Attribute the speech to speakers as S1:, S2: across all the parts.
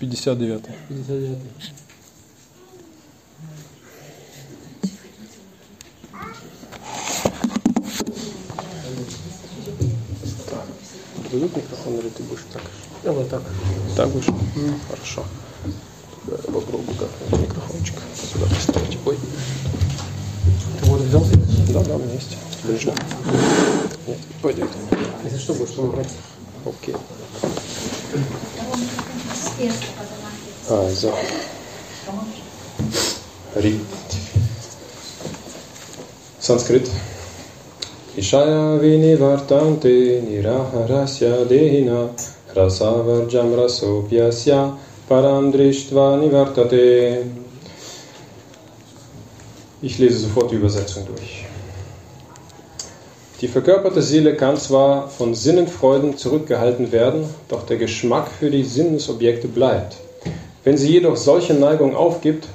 S1: 59.
S2: 59.
S1: Дадут микрофон или ты будешь так?
S2: Я вот так.
S1: Так будешь? Хорошо. Тогда я попробую как микрофончик сюда поставить. Ой.
S2: Ты вот взял?
S1: Да, да, у меня есть. Ближе. Нет, пойдет.
S2: Если что, будешь помогать.
S1: Окей. А, Also. Rit. Sanskrit. Ishaya vini vartante niraharasya dehina rasavarjam rasopyasya param drishtva nivartate. Ich lese sofort die Übersetzung durch. Die verkörperte Seele kann zwar von Sinnenfreuden zurückgehalten werden, doch der Geschmack für die Sinnesobjekte bleibt. Wenn sie jedoch solche Neigung aufgibt,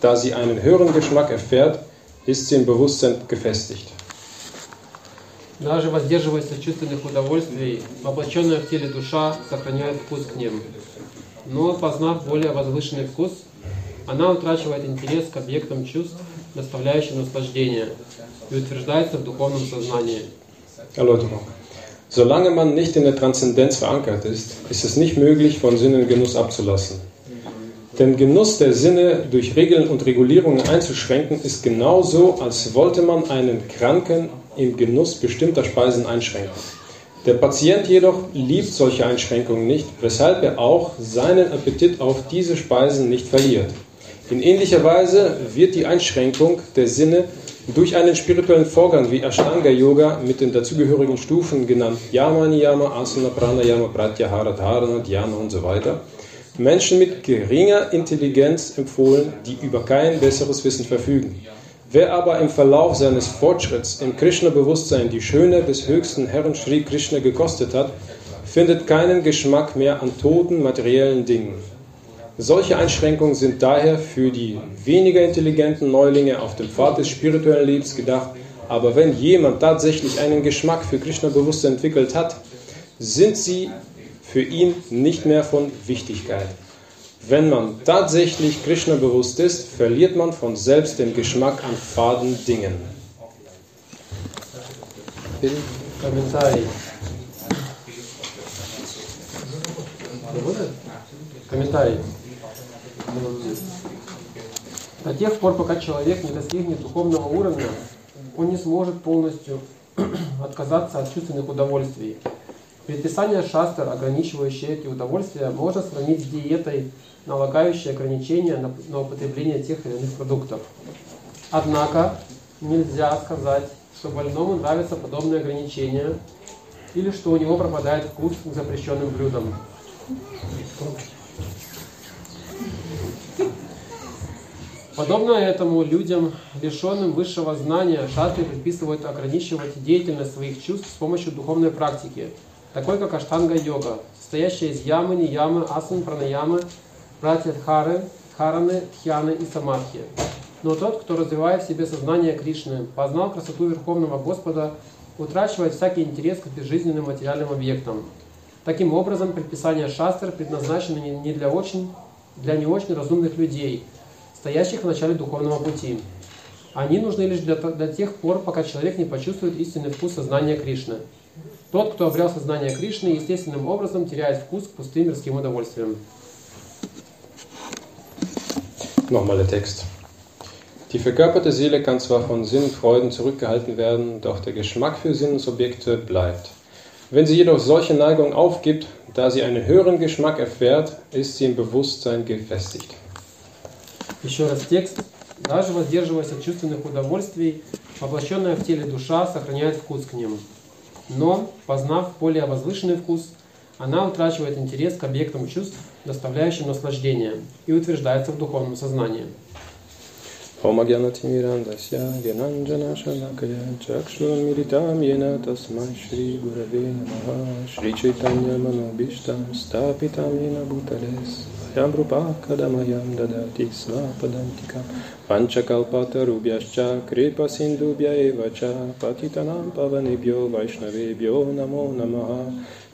S1: da sie einen höheren Geschmack erfährt, ist sie im Bewusstsein gefestigt.
S2: Даже воздерживаясь от чувственных удовольствий, воплощенная в теле душа сохраняет вкус к ним. Но, познав более возвышенный вкус, она утрачивает интерес к объектам чувств, доставляющим наслаждение, и утверждается в духовном сознании.
S1: Erläuterung. Solange man nicht in der Transzendenz verankert ist, ist es nicht möglich, von Sinnen Genuss abzulassen. Den Genuss der Sinne durch Regeln und Regulierungen einzuschränken, ist genauso, als wollte man einen Kranken im Genuss bestimmter Speisen einschränken. Der Patient jedoch liebt solche Einschränkungen nicht, weshalb er auch seinen Appetit auf diese Speisen nicht verliert. In ähnlicher Weise wird die Einschränkung der Sinne durch einen spirituellen Vorgang wie Ashtanga Yoga mit den dazugehörigen Stufen genannt Yama, Niyama, Asana, Pranayama, Pratyahara, Dharana, Dhyana und so weiter Menschen mit geringer Intelligenz empfohlen, die über kein besseres Wissen verfügen. Wer aber im Verlauf seines Fortschritts im Krishna-Bewusstsein die Schöne des höchsten Herrn Sri Krishna gekostet hat, findet keinen Geschmack mehr an toten materiellen Dingen. Solche Einschränkungen sind daher für die weniger intelligenten Neulinge auf dem Pfad des spirituellen Lebens gedacht, aber wenn jemand tatsächlich einen Geschmack für Krishna-Bewusstsein entwickelt hat, sind sie für ihn nicht mehr von Wichtigkeit. Wenn man tatsächlich Krishna bewusst ist, verliert man von selbst den Geschmack an faden Dingen.
S2: Комментарий. До тех пор, пока человек не достигнет духовного уровня, он не сможет полностью отказаться от чувственных удовольствий. Предписание шастер, ограничивающее эти удовольствия, можно сравнить с диетой, налагающей ограничения на, на употребление тех или иных продуктов. Однако нельзя сказать, что больному нравятся подобные ограничения или что у него пропадает вкус к запрещенным блюдам. Подобно этому людям, лишенным высшего знания, шатры предписывают ограничивать деятельность своих чувств с помощью духовной практики, такой как аштанга-йога, состоящая из ямы, ниямы, асан, пранаямы, пратьядхары, дхараны, тхьяны и самадхи. Но тот, кто развивает в себе сознание Кришны, познал красоту Верховного Господа, утрачивает всякий интерес к безжизненным материальным объектам. Таким образом, предписания шастр предназначены не для, очень, для не очень разумных людей – стоящих в начале духовного пути. Они нужны лишь для, до тех пор, пока человек не почувствует истинный вкус сознания Кришны. Тот, кто обрел сознание Кришны, естественным образом теряет вкус к пустым мирским удовольствиям.
S1: Nochmal der Text. Die verkörperte Seele kann zwar von Sinn und Freuden zurückgehalten werden, doch der Geschmack für Sinnesobjekte bleibt. Wenn sie jedoch solche Neigung aufgibt, da sie einen höheren Geschmack erfährt, ist sie im Bewusstsein gefestigt.
S2: Еще раз текст. Даже воздерживаясь от чувственных удовольствий, воплощенная в теле душа сохраняет вкус к ним. Но, познав более возвышенный вкус, она утрачивает интерес к объектам чувств, доставляющим наслаждение, и утверждается в духовном сознании.
S1: होमज्ञानतिमिरान्धस्य ज्ञानाञ्जनशलाकया चक्षुर्मिलितां येन तस्मै श्रीगुरवे नमः श्रीचैतन्यमनोभीष्टं स्थापितं येन भूतले स्वयं रूपाकदमयं ददाति स्वापदन्तिकं पञ्चकल्पतरुभ्यश्च कृपसिन्धुभ्य एव च पतितनां पवनेभ्यो वैष्णवेभ्यो नमो नमः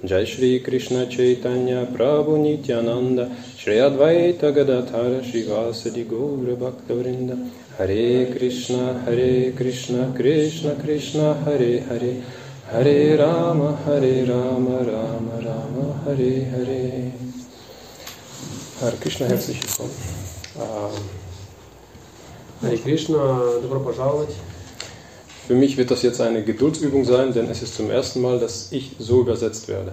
S1: Джай Шри Кришна Чайтанья Прабу Нитянанда Шри Адвайта Гадатара Шивасади Гура Бхактавринда Харе Кришна, Харе Кришна, Кришна Кришна, Харе Харе Харе Рама, Харе Рама, Рама Рама, Харе Харе Харе Кришна, herzlich willkommen.
S2: Харе Кришна, добро пожаловать.
S1: Für mich wird das jetzt eine Geduldsübung sein, denn es ist zum ersten Mal, dass ich so übersetzt werde.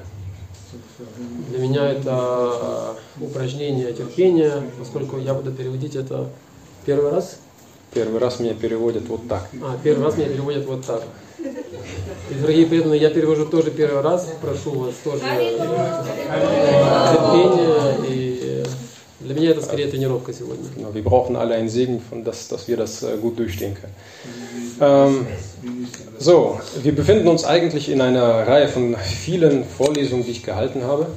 S2: Для меня это упражнение терпения, поскольку я буду переводить это первый раз.
S1: Первый раз меня переводят вот так.
S2: А, первый раз меня переводят вот так. И, дорогие преданные, я перевожу тоже первый раз. Прошу вас тоже терпения. И для меня это скорее тренировка сегодня.
S1: Wir brauchen alle einen Segen, von das, dass wir das äh, gut durchstehen können. Ähm, so, wir befinden uns eigentlich in einer Reihe von vielen Vorlesungen, die ich gehalten habe.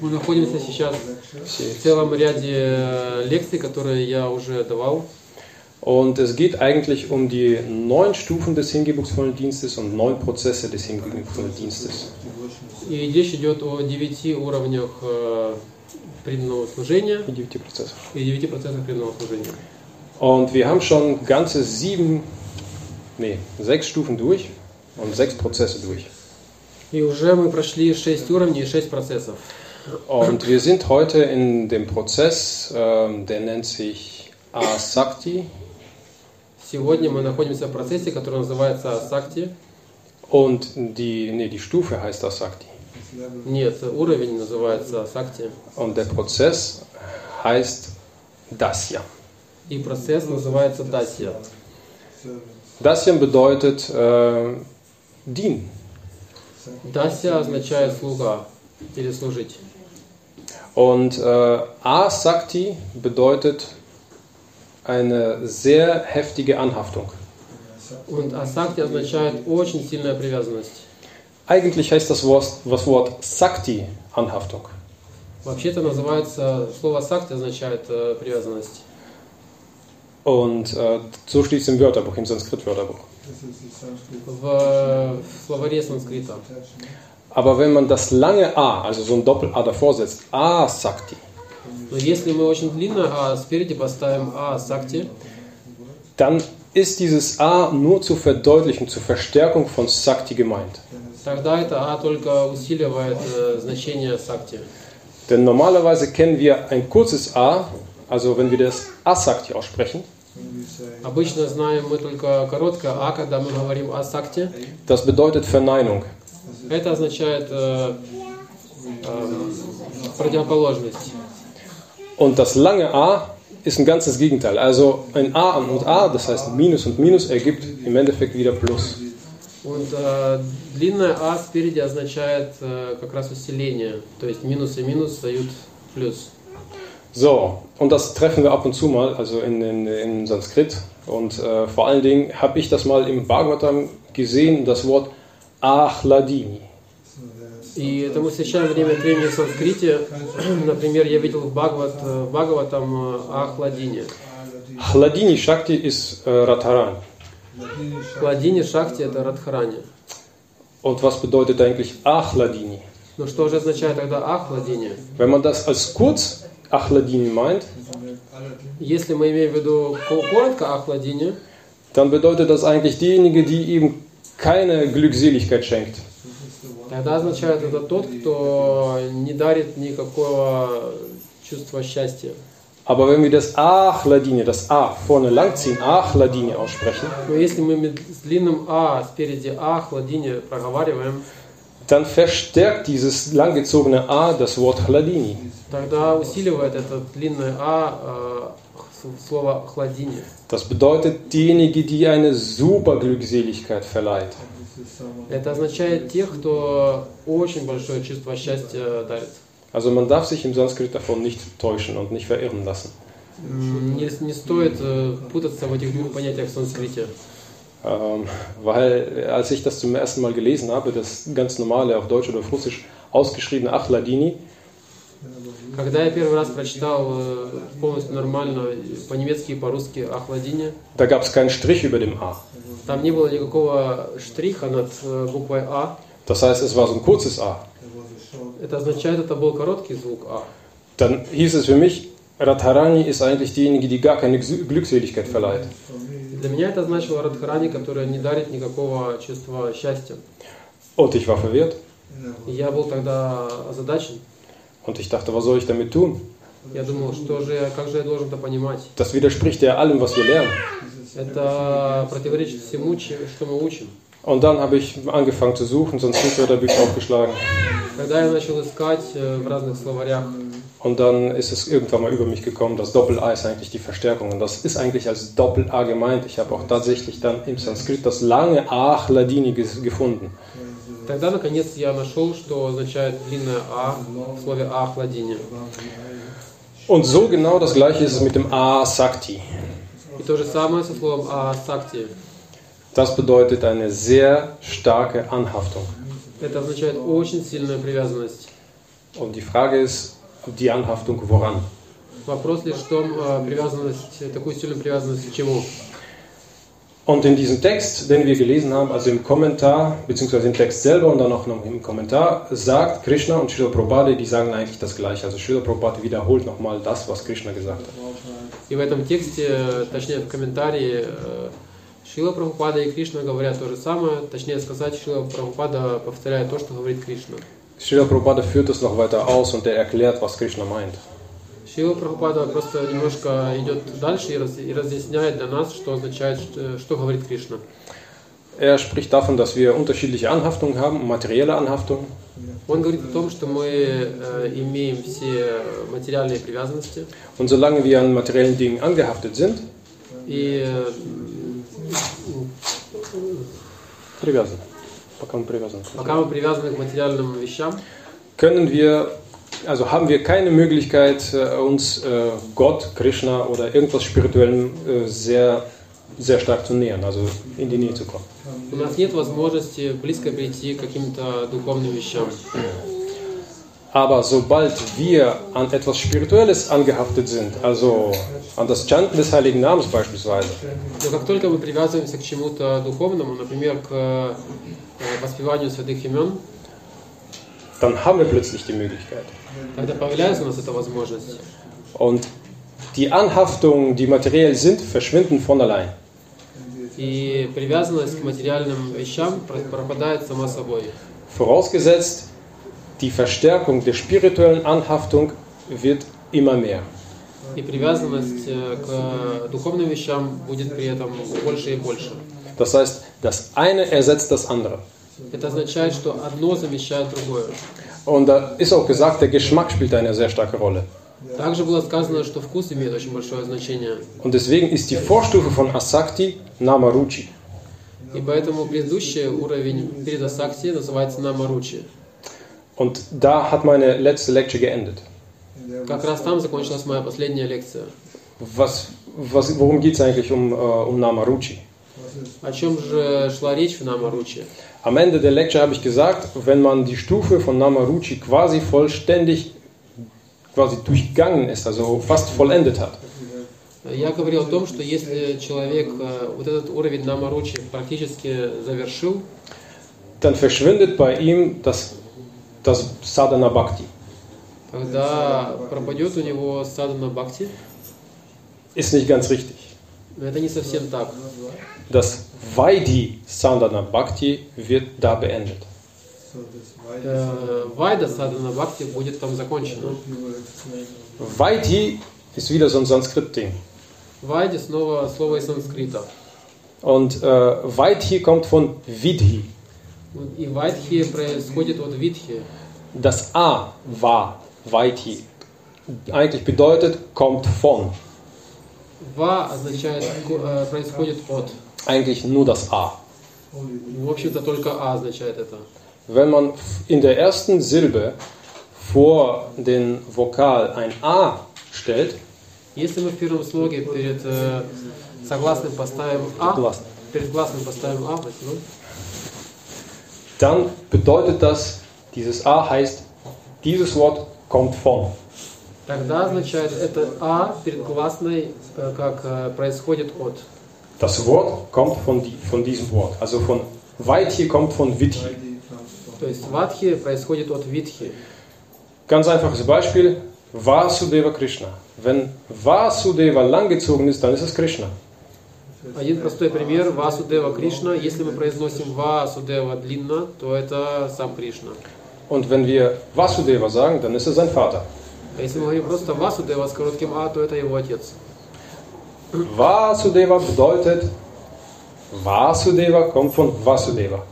S2: Мы находимся сейчас в целом ряде лекций, которые я уже давал.
S1: Und es geht eigentlich um die neun Stufen des hingebungsvollen Dienstes und neun Prozesse des hingebungsvollen Dienstes.
S2: И речь идет о девяти уровнях э, преданного служения
S1: Die die Prozesse.
S2: и девяти процессах преданного служения.
S1: Und wir haben schon ganze sieben, nee, sechs Stufen durch und sechs Prozesse durch.
S2: И уже мы прошли шесть уровней и шесть процессов.
S1: Und wir sind heute in dem Prozess, ähm, der nennt sich Asakti.
S2: Сегодня мы находимся в процессе, который называется Сакти.
S1: Und die, nee, die Stufe heißt Asakti.
S2: Нет, уровень называется Сакти.
S1: Und der Prozess heißt Dasya.
S2: И процесс называется Дасья.
S1: Dasya bedeutet äh, dienen.
S2: Дасья означает слуга или служить.
S1: Und äh, Asakti bedeutet eine sehr heftige Anhaftung.
S2: Und Асакти означает очень сильная привязанность.
S1: Eigentlich heißt das Wort, das Wort Sakti Anhaftung.
S2: Вообще-то называется, слово Сакти означает э, привязанность.
S1: Und äh, so steht es im Wörterbuch, im Sanskrit-Wörterbuch.
S2: В, в словаре санскрита.
S1: Aber wenn man das lange A, also so ein Doppel-A davor setzt, Asakti,
S2: Но если мы очень длинно А спереди поставим А Сакти,
S1: dann ist dieses A nur zur Verdeutlichung, zur Verstärkung von Sakti gemeint.
S2: тогда это А только усиливает э, значение Сакти.
S1: Denn normalerweise kennen wir ein kurzes A, also wenn wir das Asakti aussprechen,
S2: Обычно знаем мы только короткое А, когда мы говорим о Сакти.
S1: das bedeutet Verneinung.
S2: Это означает э, э, противоположность.
S1: Und das lange A ist ein ganzes Gegenteil. Also ein A und A, das heißt Minus und Minus, ergibt im Endeffekt wieder Plus.
S2: Und э, длинное А спереди означает э, как раз усиление. То есть минус и минус дают плюс.
S1: So, und das treffen wir ab und zu mal, also in, in, in Sanskrit. Und äh, vor allen Dingen habe ich das mal im Bhagavatam gesehen, das Wort Ahladini.
S2: И это мы встречаем время от времени в санскрите. Например, я видел в Бхагават, э, в Бхагаватам э, о хладине.
S1: Hladini Shakti ist äh, Radharani.
S2: Хладине Шакти это Радхарани.
S1: Und was bedeutet eigentlich Ahladini?
S2: Но что же означает тогда Ахладине?
S1: Wenn man das als kurz Ahladini meint,
S2: Если мы имеем в виду ко- коротко Ахладине,
S1: dann bedeutet das eigentlich diejenige, die ihm keine Glückseligkeit schenkt.
S2: тогда означает это тот, кто не дарит никакого чувства счастья.
S1: Aber wenn wir das Ahladini, das A vorne langziehen, Ahladini aussprechen,
S2: Но если мы мед- с длинным А спереди Ахладине проговариваем,
S1: dann verstärkt dieses langgezogene A das Wort Hladini.
S2: тогда усиливает это длинное А э, с- слово хладине.
S1: Das bedeutet diejenige, die eine Superglückseligkeit verleiht.
S2: Это означает тех, кто очень большое чувство счастья дарит.
S1: Also man darf sich im Sanskrit davon nicht täuschen und nicht verirren lassen.
S2: М, Не, не стоит э, путаться в этих двух понятиях в санскрите.
S1: Ähm, weil äh, als ich das zum ersten Mal gelesen habe, das ganz normale auf Deutsch oder auf Russisch ausgeschriebene Achladini,
S2: Когда я первый раз прочитал э, полностью нормально по-немецки и по-русски о хладине,
S1: da gab es keinen Strich über dem A.
S2: там не было никакого штриха над э, буквой А.
S1: Das heißt, es war so ein kurzes A.
S2: Это означает, это был короткий звук А.
S1: dann hieß es für mich, Radharani ist eigentlich diejenige, die gar keine Glü- Glückseligkeit verleiht.
S2: Для меня это значило Радхарани, которая не дарит никакого чувства счастья.
S1: Und ich war verwirrt
S2: я был тогда озадачен.
S1: und ich dachte, was soll ich damit tun?
S2: Я думал, что же как же я должен это понимать?
S1: Das widerspricht ja allem, was wir lernen.
S2: Это противоречит всему, что мы учим.
S1: Und dann habe ich angefangen zu suchen, sonst Wörterbücher aufgeschlagen.
S2: Когда я начал искать э, в разных словарях,
S1: Und dann ist es irgendwann mal über mich gekommen, das Doppel-A ist eigentlich die Verstärkung. Und das ist eigentlich als Doppel-A gemeint. Ich habe auch tatsächlich dann im Sanskrit das lange A Chladini ges- gefunden.
S2: тогда наконец я нашел, что означает длинное А в слове А в ладине.
S1: Und so genau das gleiche ist es mit dem A Sakti.
S2: И то же самое со словом А сакти.
S1: Das bedeutet eine sehr starke Anhaftung.
S2: Это означает очень сильную привязанность.
S1: Und die Frage ist, die Anhaftung woran?
S2: Вопрос лишь в том, э, привязанность, такую сильную привязанность к чему.
S1: Und in diesem Text, den wir gelesen haben, also im Kommentar, beziehungsweise im Text selber und dann auch noch im Kommentar, sagt Krishna und Srila Prabhupada, die sagen eigentlich das Gleiche. Also Srila Prabhupada wiederholt nochmal das, was Krishna gesagt hat.
S2: И в этом тексте, э, точнее в комментарии, э, Шила Прабхупада и Кришна говорят то же самое. Точнее сказать, Шила Прабхупада повторяет то, что говорит Кришна.
S1: Srila Prabhupada führt es noch weiter aus und er erklärt, was Krishna meint.
S2: Шила Прабхупада просто немножко идет дальше и, раз- и разъясняет для нас, что означает, что, что говорит Кришна.
S1: Er spricht davon, dass wir unterschiedliche Anhaftungen haben, materielle Anhaftungen.
S2: Он говорит о том, что мы э, имеем все материальные привязанности,
S1: Und solange wir an materiellen Dingen angehaftet sind,
S2: и э,
S1: привязан, пока мы привязаны,
S2: пока мы привязаны к материальным вещам,
S1: können wir, also haben wir keine Möglichkeit, äh, uns äh, Gott, Krishna oder irgendwas Spirituellem äh, sehr, sehr stark zu nähern, also in die Nähe zu kommen.
S2: у нас нет возможности близко прийти к каким-то духовным вещам.
S1: Aber sobald wir an etwas Spirituelles angehaftet sind, also an das Chanten des Heiligen Namens beispielsweise,
S2: Но как только мы привязываемся к чему-то духовному, например, к э, воспеванию святых имен,
S1: dann haben wir plötzlich die Möglichkeit.
S2: тогда появляется у нас эта возможность.
S1: Und die Anhaftungen, die materiell sind, verschwinden von allein.
S2: И привязанность к материальным вещам про- пропадает сама собой.
S1: Vorausgesetzt, die Verstärkung der spirituellen Anhaftung wird immer mehr.
S2: И привязанность э, к духовным вещам будет при этом больше и больше.
S1: Das heißt, das eine ersetzt das andere.
S2: Это означает, что одно замещает другое.
S1: Und da ist auch gesagt, der Geschmack spielt eine sehr starke Rolle.
S2: Также было сказано, что вкус имеет очень большое значение.
S1: Und deswegen ist die Vorstufe von Asakti Namaruchi.
S2: И поэтому предыдущий уровень перед Асакти называется Намаручи.
S1: Und da hat meine letzte Lecture geendet.
S2: Как раз там закончилась моя последняя лекция.
S1: Was, was, worum geht es eigentlich um, äh, um Namaruchi?
S2: О чем же шла речь в Намаручи?
S1: Am Ende der Lecture habe ich gesagt, wenn man die Stufe von Namaruchi quasi vollständig quasi durchgangen ist, also fast vollendet hat,
S2: Я говорил о том, что если человек э, вот этот уровень Намаручи практически завершил,
S1: dann verschwindet bei ihm das, das Sadhana Bhakti.
S2: тогда пропадет у него садана бхакти.
S1: Ist nicht ganz richtig.
S2: Но это не совсем так.
S1: Das Vaidhi Sadhana Bhakti wird da beendet.
S2: Э, Вайда садана бхакти будет там закончена.
S1: Vaidhi ist wieder so ein Sanskrit-Ding.
S2: Вайди снова слово из санскрита.
S1: Und äh, Vaidhi kommt von Vidhi.
S2: И Вайдхи происходит от Витхи.
S1: Das A war Vaidhi. Eigentlich bedeutet, kommt von.
S2: Ва означает э, происходит от.
S1: Eigentlich nur das A.
S2: В общем-то только А означает это.
S1: Wenn man in der ersten Silbe vor den Vokal ein A stellt,
S2: Если мы в первом слоге перед э, согласным поставим А,
S1: Гласный.
S2: перед гласным поставим А, спасибо,
S1: dann bedeutet das, dieses A heißt, dieses Wort kommt von.
S2: тогда означает это А перед гласной, э, как э, происходит от.
S1: Das Wort kommt von, die, von diesem Wort. Also von weit hier kommt von Vithi.
S2: То есть Вадхи происходит от Витхи.
S1: Ganz einfaches Beispiel, Vasudeva Krishna. Wenn Vasudeva langgezogen ist, dann ist es Krishna.
S2: Один простой пример Васудева Кришна. Если мы произносим Васудева длинно, то это сам Кришна.
S1: Und wenn wir Vasudeva sagen, dann ist es sein Vater.
S2: А если мы говорим просто Васудева с коротким А, то это его отец.
S1: Vasudeva bedeutet, Vasudeva kommt von Vasudeva.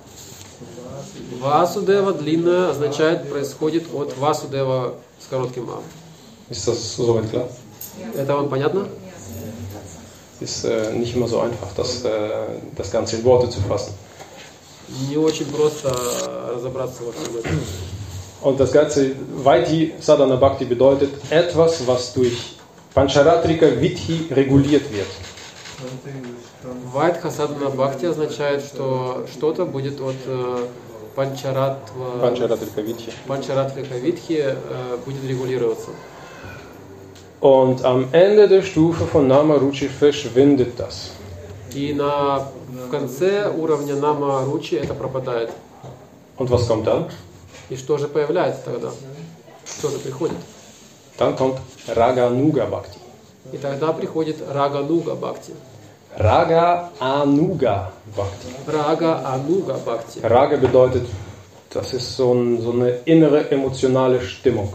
S2: Васудева длинное означает происходит от Васудева с коротким А. Это вам понятно?
S1: Ist äh, nicht immer so einfach, das, äh, das Ganze in Worte zu fassen.
S2: Не очень просто разобраться во всем этом.
S1: Und das Ganze, Vaidhi Sadhana Bhakti bedeutet etwas, was durch Pancharatrika Vidhi reguliert wird.
S2: Вайдха садхана бхакти означает, что что-то будет от э, панчаратва,
S1: Pancharatrika Vidhi.
S2: панчаратрика витхи э, будет регулироваться.
S1: Und am Ende der Stufe von Namaruchi verschwindet das.
S2: И на, в конце уровня нама ручи это пропадает.
S1: Und was kommt dann?
S2: И что же появляется тогда? Что же приходит?
S1: Dann kommt Raganuga Bhakti.
S2: И тогда приходит рага нуга бхакти.
S1: Raga Anuga Bhakti.
S2: Рага ануга бхакти.
S1: Raga bedeutet, das ist so, ein, so eine innere emotionale Stimmung.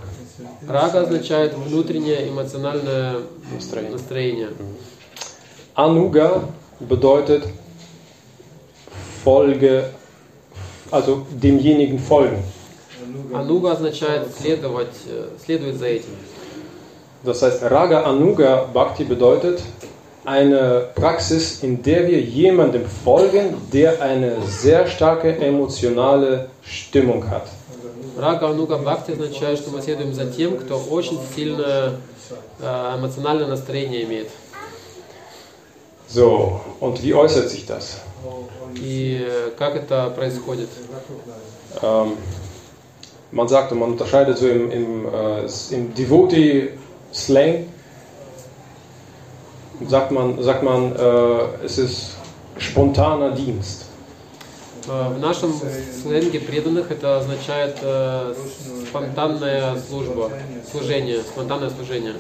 S2: Рага означает внутреннее эмоциональное
S1: Настроение.
S2: настроение.
S1: Anuga bedeutet Folge, also demjenigen folgen.
S2: Ануга означает следовать, э, следовать за этим.
S1: Das heißt, Raga Anuga Bhakti bedeutet eine Praxis, in der wir jemandem folgen, der eine sehr starke emotionale Stimmung hat.
S2: Рага Ануга Бхакти означает, что мы следуем за тем, кто очень сильное э, эмоциональное настроение имеет.
S1: So, und wie äußert sich das?
S2: И э, как это происходит?
S1: Ähm, man sagt und man unterscheidet so im, im, äh, im Devotee-Slang, sagt man, sagt man äh, es ist spontaner Dienst.
S2: Э, В нашем сленге преданных это означает э, спонтанная служба, служение, спонтанное служение.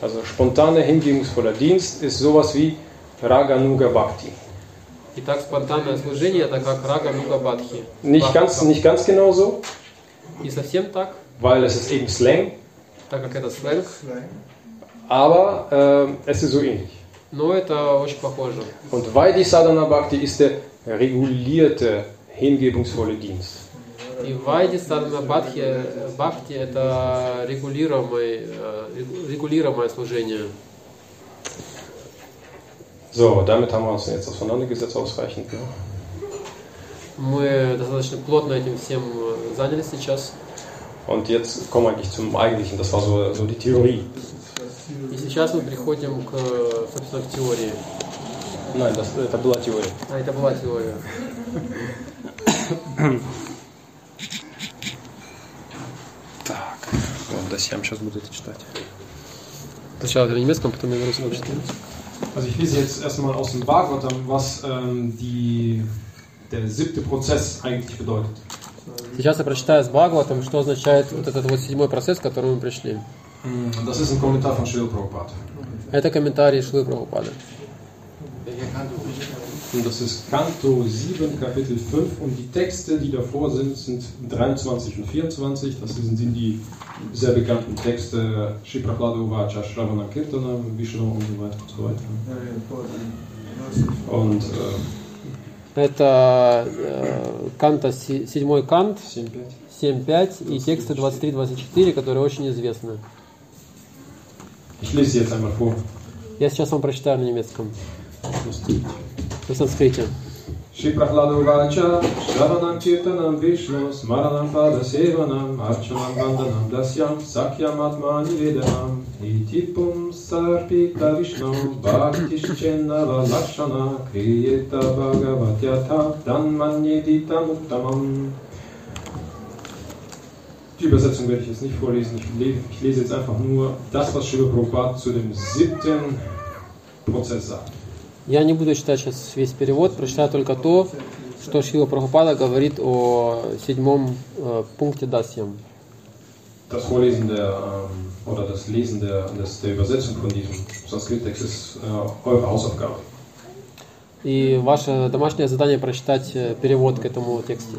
S1: Also spontaner, hingebungsvoller Dienst ist sowas wie Raganuga Bhakti.
S2: Итак, спонтанное служение это как рага нуга бадхи.
S1: Nicht ganz, nicht ganz genau so,
S2: Не совсем так,
S1: weil es ist eben Slang,
S2: так как это сленг,
S1: aber äh, es ist so ähnlich.
S2: но это очень похоже.
S1: Und Vaidhi Sadhana Bhakti ist der regulierte, hingebungsvolle Dienst.
S2: И вайди садхана бадхи, бхакти это регулируемое, э, регулируемое служение.
S1: So, damit haben wir uns jetzt auseinandergesetzt, ausreichend. Ne?
S2: Мы достаточно плотно этим всем э, занялись сейчас.
S1: Und jetzt kommen wir eigentlich zum Eigentlichen, das war so, so die Theorie.
S2: И сейчас мы приходим к, э, собственно, к теории.
S1: Nein, das, это была теория.
S2: А это была теория.
S1: Так, вот, Досьям сейчас буду это читать.
S2: Сначала на немецком, потом на русском читаю.
S1: Also ich lese jetzt erstmal aus dem Bhagavatam, was ähm, die, der siebte Prozess eigentlich bedeutet.
S2: Сейчас я прочитаю с Бхагаватом, что означает вот этот вот седьмой процесс, к которому мы пришли.
S1: Das ist ein Kommentar von.
S2: Это комментарий Шлы Прабхупады.
S1: Und das ist Kanto 7, Kapitel 5 und die Texte, die davor sind, sind 23 und 24. Das sind, sind die sehr bekannten Texte Shiprahlada Uvacha, Shravana Kirtana, Vishnu und so weiter und so weiter. Und äh,
S2: Это э, канта, си- седьмой кант,
S1: 7.5.
S2: 7.5 и тексты 23-24, которые очень известны.
S1: Ich lese sie jetzt einmal vor.
S2: Я сейчас вам прочитаю на немецком, तसंच खायचं
S1: Shri Prahlada Uvacha, Shravanam Kirtanam Vishnu, Smaranam Pada Sevanam, Archanam Vandanam Dasyam, Sakyam Atmani Vedanam, Itipum Sarpita Vishnu, Bhaktishnava Lakshana, Kriyeta Bhagavatyata, Dhanmanyedita Muttamam. Die Übersetzung werde ich jetzt nicht vorlesen, ich lese jetzt einfach nur das, was Shiva Prabhupada zu dem siebten Prozess sagt.
S2: Я не буду читать сейчас весь перевод, прочитаю только то, что Шила Прабхупада говорит о седьмом э, пункте Дасьям.
S1: Das Vorlesen der, ähm, oder das Lesen der, des, der Übersetzung von diesem Sanskrit-Text ist äh, eure Hausaufgabe.
S2: И ваше домашнее задание прочитать э, перевод к этому тексту.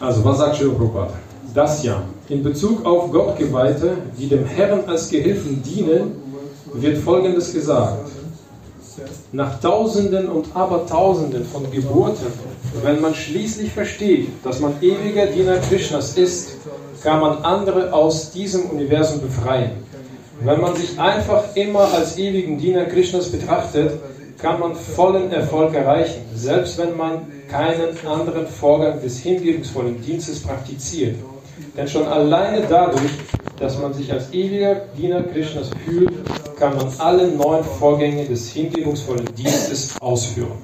S1: Also, was sagt Srila Prabhupada? Das ja. In Bezug auf Gottgeweihte, die dem Herrn als Gehilfen dienen, wird Folgendes gesagt. Nach Tausenden und Abertausenden von Geburten, wenn man schließlich versteht, dass man ewiger Diener Krishnas ist, kann man andere aus diesem Universum befreien. Wenn man sich einfach immer als ewigen Diener Krishnas betrachtet, kann man vollen Erfolg erreichen, selbst wenn man keinen anderen Vorgang des hingebungsvollen Dienstes praktiziert. Denn schon alleine dadurch, dass man sich als ewiger Diener Krishnas fühlt, kann man alle neun Vorgänge des hingebungsvollen Dienstes ausführen.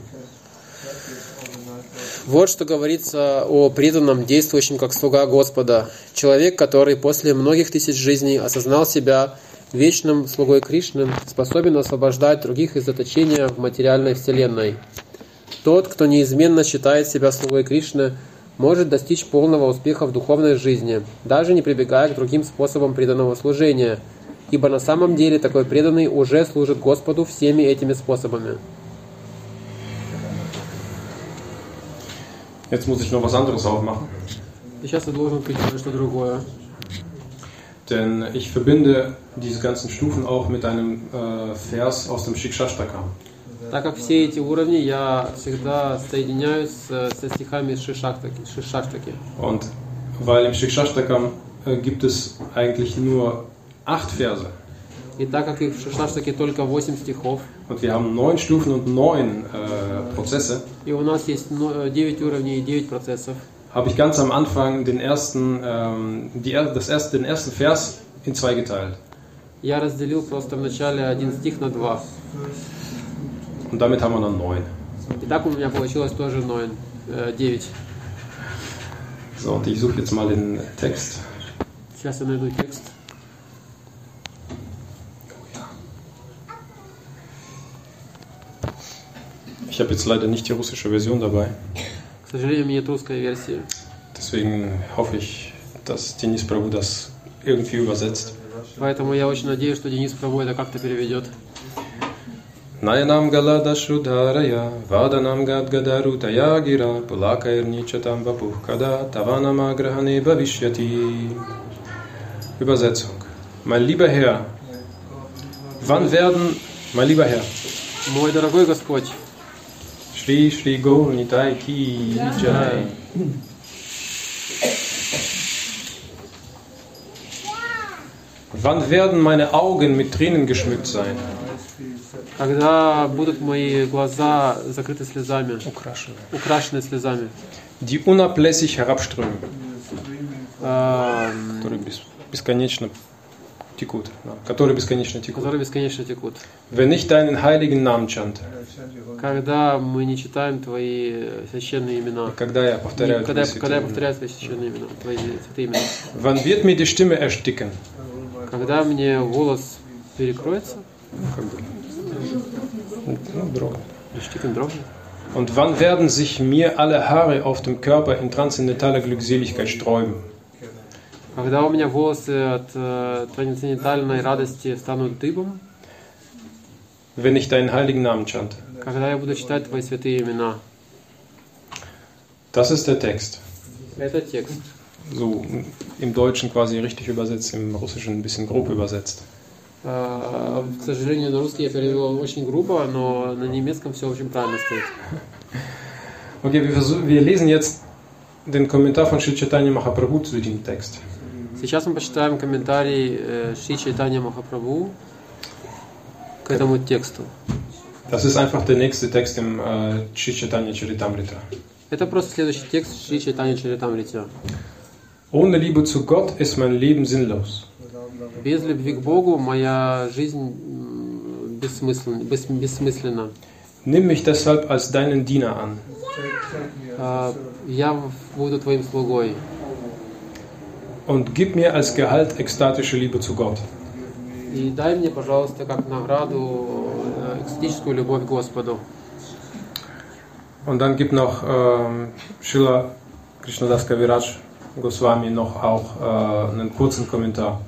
S2: Вот что говорится о преданном, действующем как слуга Господа. Человек, который после многих тысяч жизней осознал себя вечным слугой Кришны, способен освобождать других из заточения в материальной вселенной. Тот, кто неизменно считает себя слугой Кришны, может достичь полного успеха в духовной жизни, даже не прибегая к другим способам преданного служения, ибо на самом деле такой преданный уже служит Господу всеми этими способами.
S1: Jetzt muss ich noch was anderes aufmachen.
S2: Сейчас я должен прийти что другое.
S1: Denn ich verbinde diese ganzen Stufen auch mit einem äh, Vers aus dem Shikshashtakam.
S2: Так как все эти уровни я всегда соединяю с, со стихами Шишактаки. Шишактаки.
S1: Und weil im Shikshashtakam äh, gibt es eigentlich nur acht Verse.
S2: И так как их в Шишаштаке только 8 стихов,
S1: Und wir haben neun Stufen und neun äh, Prozesse,
S2: и у нас есть но- 9 уровней и 9 процессов,
S1: habe ich ganz am Anfang den ersten, ähm, die, er- das erste, den ersten Vers in zwei geteilt.
S2: я разделил просто в начале один стих на два.
S1: Und damit haben wir dann neun.
S2: И так у меня получилось тоже 9. э, 9.
S1: So, und ich suche jetzt mal den Text.
S2: Сейчас я найду текст.
S1: Ich habe jetzt leider nicht die russische Version dabei.
S2: К сожалению, у меня нет русской версии.
S1: Deswegen hoffe ich, dass Denis Prabhu das irgendwie übersetzt.
S2: Поэтому я очень надеюсь, что Денис Прабу это как-то переведет.
S1: Nayanam galada shudaraya, vadanam gadgadarutaya gira, pulakairnichatam vapuh kada, tavanam agrahane bhavishyati. Übersetzung. Mein lieber Herr, wann werden, mein lieber Herr,
S2: Мой дорогой Господь,
S1: Shri Shri Gaur Nitai Ki Jai. Wann werden meine Augen mit Tränen geschmückt sein?
S2: Когда будут мои глаза закрыты слезами, украшены. Слезами,
S1: Die unablässig herabströmen,
S2: эм,
S1: которые бес- бесконечно текут. Которые бесконечно текут.
S2: которые бесконечно текут.
S1: Wenn ich deinen heiligen Namen chante,
S2: Когда мы не читаем твои священные имена,
S1: когда я повторяю
S2: Не, когда,
S1: твои
S2: когда я повторяю твои священные имена, твои святые имена,
S1: wann wird mir die Stimme ersticken?
S2: когда мне голос перекроется,
S1: Как бы, ну, дрогнет.
S2: штикен дрогнет,
S1: Und wann werden sich mir alle Haare auf dem Körper in transzendentaler Glückseligkeit sträuben?
S2: когда у меня волосы от э, трансцендентальной радости станут дыбом,
S1: Wenn ich deinen heiligen Namen chante.
S2: когда я буду читать твои святые имена.
S1: Das ist der Text.
S2: Это текст.
S1: So im Deutschen quasi richtig übersetzt, im Russischen ein bisschen grob übersetzt.
S2: Э, К сожалению, на русский я перевел очень грубо, но на немецком все очень правильно стоит.
S1: Okay, wir, wir lesen jetzt den Kommentar von Sri Chaitanya Mahaprabhu zu diesem Text.
S2: Сейчас мы почитаем комментарий э, Шри Чайтанья Махапрабху к этому тексту.
S1: Das ist einfach der nächste Text im äh, Sri Chaitanya Charitamrita.
S2: Это просто следующий текст Шри Чайтанья Чаритамрити.
S1: Ohne Liebe zu Gott ist mein Leben sinnlos.
S2: Без любви к Богу моя жизнь м, бессмысленна. бес- бессмысленна.
S1: Nimm mich deshalb als deinen Diener an.
S2: Э, Я в- буду твоим слугой.
S1: Und gib mir als Gehalt ekstatische Liebe zu Gott.
S2: И дай мне, пожалуйста, как награду э, экстатическую любовь к Господу.
S1: Und dann gibt noch ähm, Srila Krishnadas Kaviraj Goswami noch auch äh, einen kurzen Kommentar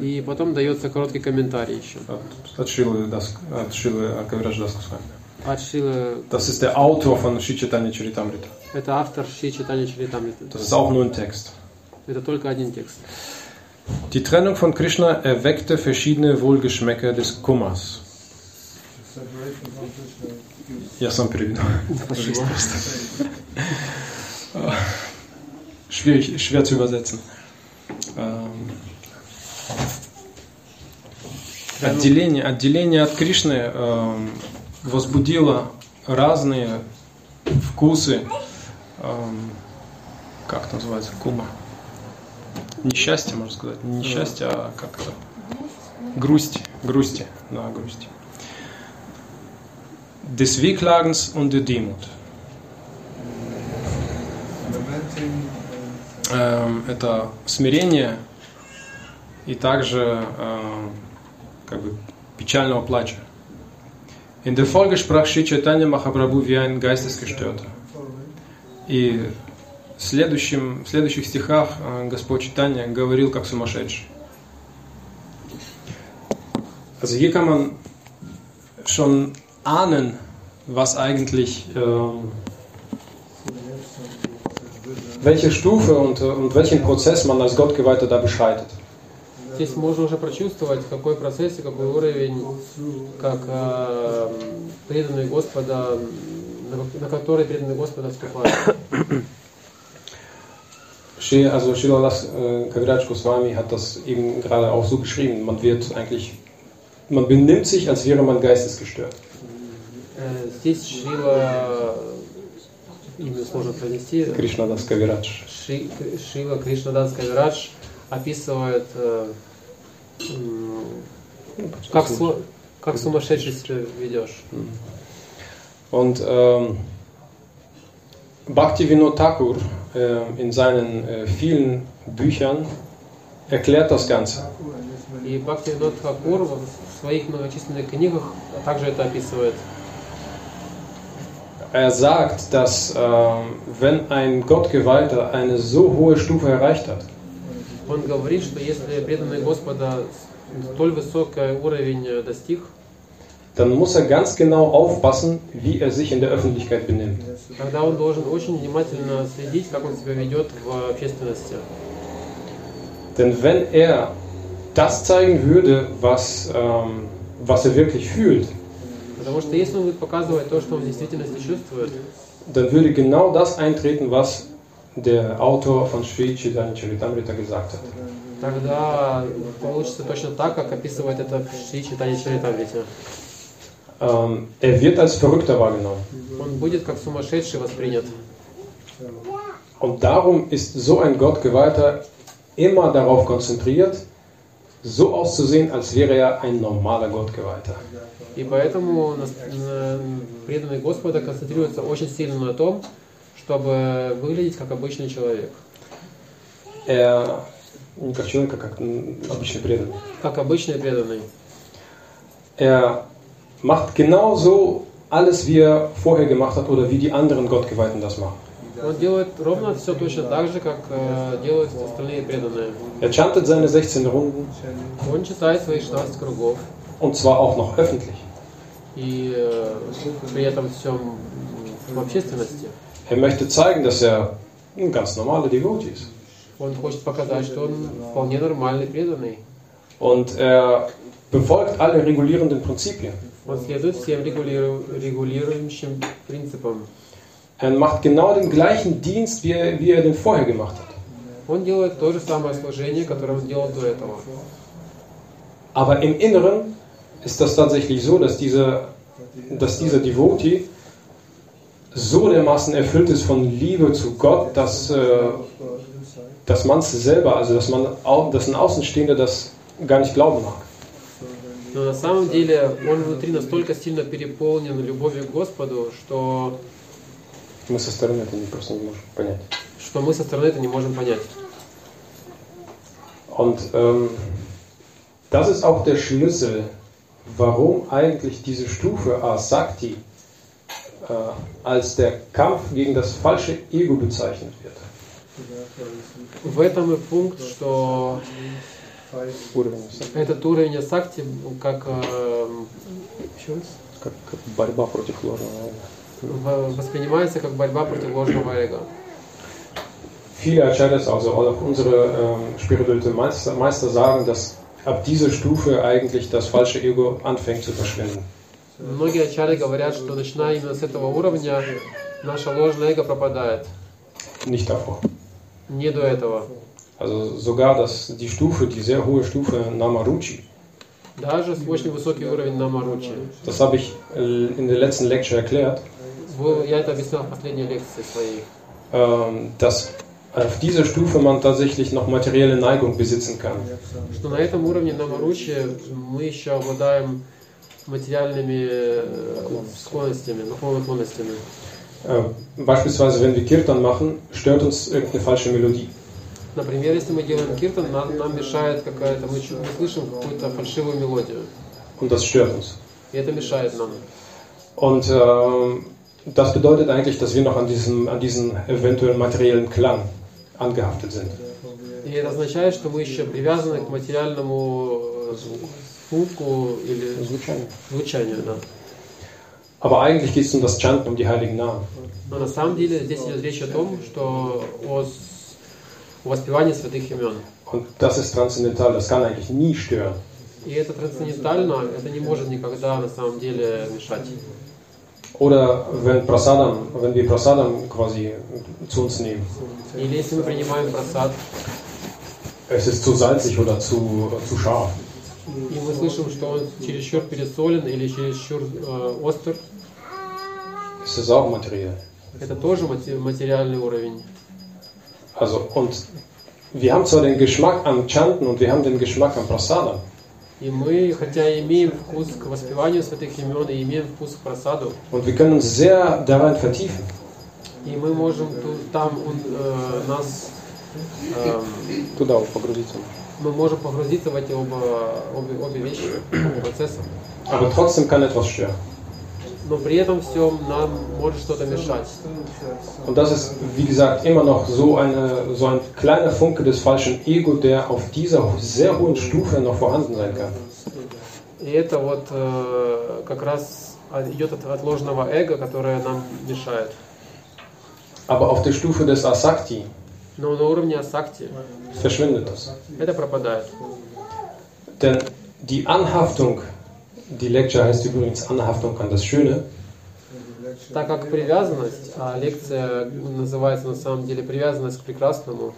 S2: И потом дается короткий комментарий еще.
S1: от, от Шилы Дас- от Шилы Кавирадж Дас Госвами.
S2: От Шилы,
S1: Das ist der Autor von Shichitanya Charitamrita.
S2: это автор Ши Читани Чаритамриты.
S1: Das ist auch nur ein Text.
S2: Это только один текст.
S1: Die Trennung von Krishna erweckte verschiedene Wohlgeschmäcker des Kummers. Я сам переведу.
S2: Спасибо.
S1: Schwierig, schwer zu übersetzen. Ähm, Отделение, отделение от Кришны эм, возбудило разные вкусы, эм, как это называется, кума. Несчастье, можно сказать. Не несчастье, а как это? Грусть. Грусти. Да, грусти. Des Wehklagens und der Demut. Эм, это смирение и также эм, как бы печального плача. In der Folge sprach Шри Чайтанья Махапрабху wie ein Geistesgestörter. И в, следующем, в следующих стихах э, Господь Читания говорил как сумасшедший. Also hier kann man schon ahnen, was eigentlich, ähm, welche Stufe und, äh, und welchen Prozess man als Gottgeweihter da beschreitet.
S2: Здесь можно уже прочувствовать, какой процесс и какой уровень, как э, преданный Господа, на, на который преданный Господа вступает.
S1: Shri- Also Shilalas äh, Kaviraj Goswami hat das eben gerade auch so geschrieben. Man wird eigentlich, man benimmt sich, als wäre man geistesgestört.
S2: Э, здесь Шила, имя сложно произнести,
S1: Das Kaviraj.
S2: Ши- Шила Кришнадас Кавирадж описывает, э, м, как, сло- как сумасшедший себя ведешь.
S1: Und ähm, Bhaktivinoda Thakur äh, in seinen äh, vielen Büchern erklärt das Ganze.
S2: И Бхакти Винод Хакур в своих многочисленных книгах также это описывает.
S1: Er sagt, dass ähm, wenn ein Gottgeweihter eine so hohe Stufe erreicht hat,
S2: Он говорит, что если преданный Господа столь высокий уровень э, достиг,
S1: dann muss er ganz genau aufpassen, wie er sich in der Öffentlichkeit benimmt.
S2: тогда он должен очень внимательно следить, как он себя ведет в общественности.
S1: Denn wenn er das zeigen würde, was, ähm, was er wirklich fühlt,
S2: Потому что если он будет показывать то, что он в действительности чувствует,
S1: dann würde genau das eintreten, was der Autor von Sri Chaitanya Charitamrita gesagt hat.
S2: тогда получится точно так, как описывает это Шри Читане Чаритамрите.
S1: Ähm, er wird als Verrückter wahrgenommen.
S2: Он будет как сумасшедший воспринят.
S1: Und darum ist so ein Gottgeweihter immer darauf konzentriert, so auszusehen, als wäre er ein normaler Gottgeweihter.
S2: И поэтому э, преданный Господа концентрируется очень сильно на том, чтобы выглядеть как обычный человек.
S1: Er, не как человек, а как обычный преданный.
S2: Как обычный преданный.
S1: Er macht genauso alles, wie er vorher gemacht hat oder wie die anderen Gottgeweihten das machen.
S2: Он делает ровно все точно так же, как э, делают остальные преданные.
S1: Er chantet seine 16 Runden
S2: Он читает свои 16 кругов
S1: und zwar auch noch öffentlich.
S2: и э, при этом всем в общественности.
S1: Er möchte zeigen, dass er ein ganz normaler Devotee ist.
S2: Он хочет показать, что он вполне нормальный преданный.
S1: Und er befolgt alle regulierenden Prinzipien.
S2: Он следует всем регулиру- регулирующим принципам.
S1: Er macht genau den gleichen Dienst, wie er, wie er den vorher gemacht hat.
S2: Он делает то же самое служение, которое он делал до этого.
S1: Aber im Inneren ist das tatsächlich so, dass dieser, dass dieser Devotee so dermaßen erfüllt ist von Liebe zu Gott, dass, äh, dass man es selber, also dass, man, au- dass ein Außenstehender das gar nicht glauben mag.
S2: Но на самом деле он внутри настолько сильно переполнен любовью к Господу, что,
S1: Мы со стороны это не просто не можем понять.
S2: что мы со стороны это не можем понять.
S1: Und ähm, das ist auch der Schlüssel, warum eigentlich diese Stufe Asakti äh, als der Kampf gegen das falsche Ego bezeichnet wird.
S2: В этом и пункт, что
S1: Уровень,
S2: этот уровень асакти, как э, еще раз?
S1: как, как борьба против ложного.
S2: В- воспринимается как борьба против ложного эго.
S1: Viele Acharyas, also auch unsere ähm, spirituelle Meister, Meister sagen, dass ab dieser Stufe eigentlich das falsche Ego anfängt zu verschwinden.
S2: Многие ачары говорят, что начиная именно с этого уровня, наше ложное эго пропадает.
S1: Nicht davor.
S2: Не до этого.
S1: Also sogar das, die Stufe, die sehr hohe Stufe Namaruchi,
S2: Даже очень высокий уровень намаручи.
S1: das habe ich äh, in der letzten Lecture erklärt,
S2: Я это объяснял в последней лекции своей.
S1: ähm, dass auf dieser Stufe man tatsächlich noch materielle Neigung besitzen kann.
S2: Что на этом уровне намаручи мы еще обладаем материальными э, склонностями, духовными склонностями.
S1: Äh, beispielsweise, wenn wir Kirtan machen, stört uns irgendeine falsche Melodie.
S2: Например, если мы делаем киртан, нам, нам мешает какая-то, мы чу- мы слышим какую-то фальшивую мелодию.
S1: Und das stört uns.
S2: И это мешает нам.
S1: Und ähm, das bedeutet eigentlich, dass wir noch an diesem, an diesen eventuellen materiellen Klang angehaftet sind.
S2: И это означает, что мы еще привязаны к материальному э, звуку, звуку или звучанию. Да.
S1: Aber eigentlich geht es um das Chanten, um die heiligen Namen.
S2: Но на самом деле здесь идет речь о том, что о, с- о воспевании святых имен.
S1: Und das ist transzendental, das kann eigentlich nie stören.
S2: И это трансцендентально, это не может никогда на самом деле мешать.
S1: Oder wenn Prasadam, wenn wir Prasadam quasi zu uns nehmen,
S2: Или если мы принимаем просад,
S1: es ist zu salzig oder zu, zu scharf.
S2: И мы слышим, что он чересчур пересолен или чересчур э, остр, это тоже мате- материальный уровень.
S1: Also, und wir haben zwar den Geschmack am Chanten und wir haben den Geschmack am Prasadam,
S2: И мы, хотя и имеем вкус к воспеванию святых имен и имеем вкус к просаду,
S1: und wir können uns sehr darin vertiefen.
S2: и мы можем тут, там он, э, нас, эм,
S1: Туда погрузиться.
S2: Мы можем погрузиться в эти оба, обе, обе вещи, оба процесса.
S1: Aber trotzdem kann etwas stören.
S2: Но при этом всем нам может что-то мешать.
S1: Und das ist, wie gesagt, immer noch so, eine, so ein kleiner Funke des falschen Ego, der auf dieser sehr hohen Stufe noch vorhanden sein kann.
S2: И это вот э, как раз идет от, от ложного эго, которое нам мешает.
S1: Aber auf der Stufe des Asakti
S2: Но на уровне асакти
S1: verschwindet das.
S2: это пропадает.
S1: Denn die Anhaftung, die Lecture heißt übrigens Anhaftung an das Schöne,
S2: Так как привязанность, а лекция называется на самом деле привязанность к прекрасному,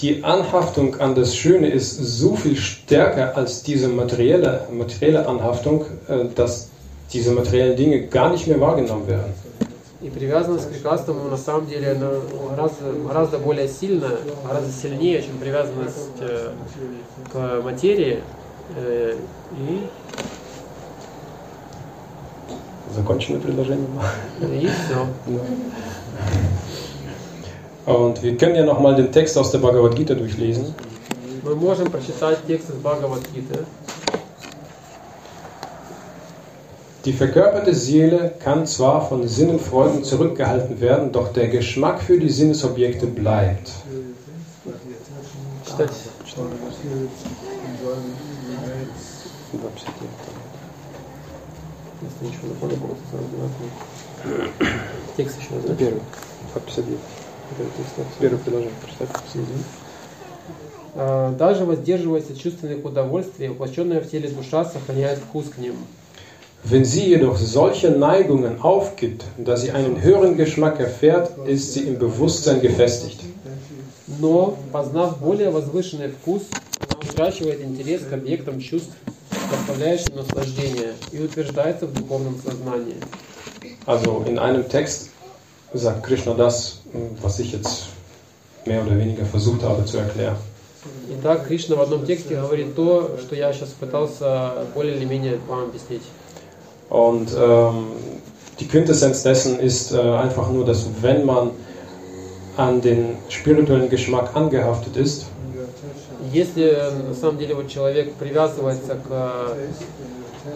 S1: die Anhaftung an das Schöne ist so viel stärker als diese materielle, materielle Anhaftung, äh, dass diese materiellen Dinge gar nicht mehr wahrgenommen werden.
S2: И привязанность к прекрасному на самом деле она гораздо, гораздо более сильная, гораздо сильнее, чем привязанность э, к материи. Э, И,
S1: Законченное предложение.
S2: и все.
S1: Und wir können ja nochmal den Text aus der Bhagavad Gita durchlesen.
S2: Мы можем прочитать текст из Бхагавадгиты.
S1: Die verkörperte Seele kann zwar von Sinnenfreuden zurückgehalten werden, doch der Geschmack für die Sinnesobjekte bleibt.
S2: Читать. Если ничего не понял, просто сразу знаком. Текст еще раз, да?
S1: Первый. 59.
S2: Первый текст, да.
S1: Первое предложение. Прочитай.
S2: А, Даже воздерживаясь от чувственных удовольствий, воплощенная в теле душа сохраняет вкус к ним.
S1: Wenn sie jedoch solche Neigungen aufgibt, dass sie einen höheren Geschmack erfährt, ist sie im Bewusstsein gefestigt.
S2: Но, познав более возвышенный вкус, она утрачивает интерес к объектам чувств, доставляющим наслаждение, и утверждается в духовном сознании.
S1: Also in einem Text sagt Krishna das, was ich jetzt mehr oder weniger versucht habe zu erklären.
S2: Итак, Кришна в одном тексте говорит то, что я сейчас пытался более или менее вам объяснить.
S1: Und ähm, die Quintessenz dessen ist äh, einfach nur, dass wenn man an den spirituellen Geschmack angehaftet ist,
S2: Если на самом деле вот человек привязывается к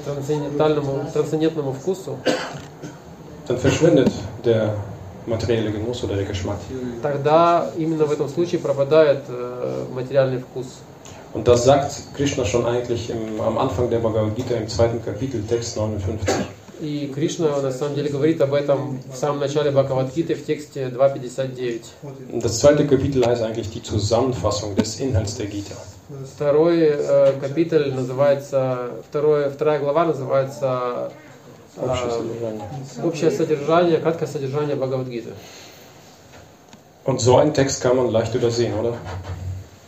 S2: трансцендентальному, трансцендентному вкусу,
S1: dann verschwindet der materielle Genuss oder der Geschmack.
S2: Тогда именно в этом случае пропадает э, материальный вкус.
S1: Und das sagt Krishna schon eigentlich im, am Anfang der Bhagavad Gita im zweiten Kapitel, Text 59.
S2: И Кришна на самом деле говорит об этом в самом начале Бхагавадгиты в тексте 2.59.
S1: Und das zweite Kapitel heißt eigentlich die Zusammenfassung des Inhalts der Gita.
S2: Второй э, капитель называется, второе, вторая глава называется
S1: Общее
S2: э,
S1: Sodержание.
S2: общее содержание, краткое содержание Бхагавадгиты.
S1: Und so einen Text kann man leicht übersehen, oder?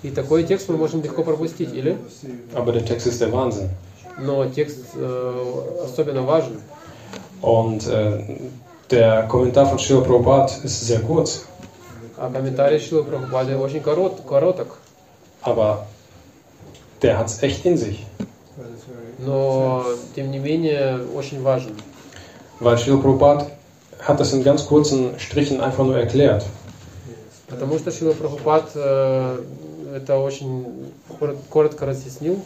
S2: И такой текст мы можем легко пропустить, или?
S1: Aber der Text ist der Wahnsinn.
S2: Но текст э, особенно важен.
S1: Und äh, der Kommentar von Srila Prabhupada ist sehr kurz,
S2: А комментарий Шилы Прабхупады очень корот, короток,
S1: aber der hat es echt in sich.
S2: но тем не менее очень важен.
S1: Weil Srila Prabhupada hat das in ganz kurzen Strichen einfach nur erklärt.
S2: Потому что Шила Прабхупад э, это очень кор- коротко разъяснил.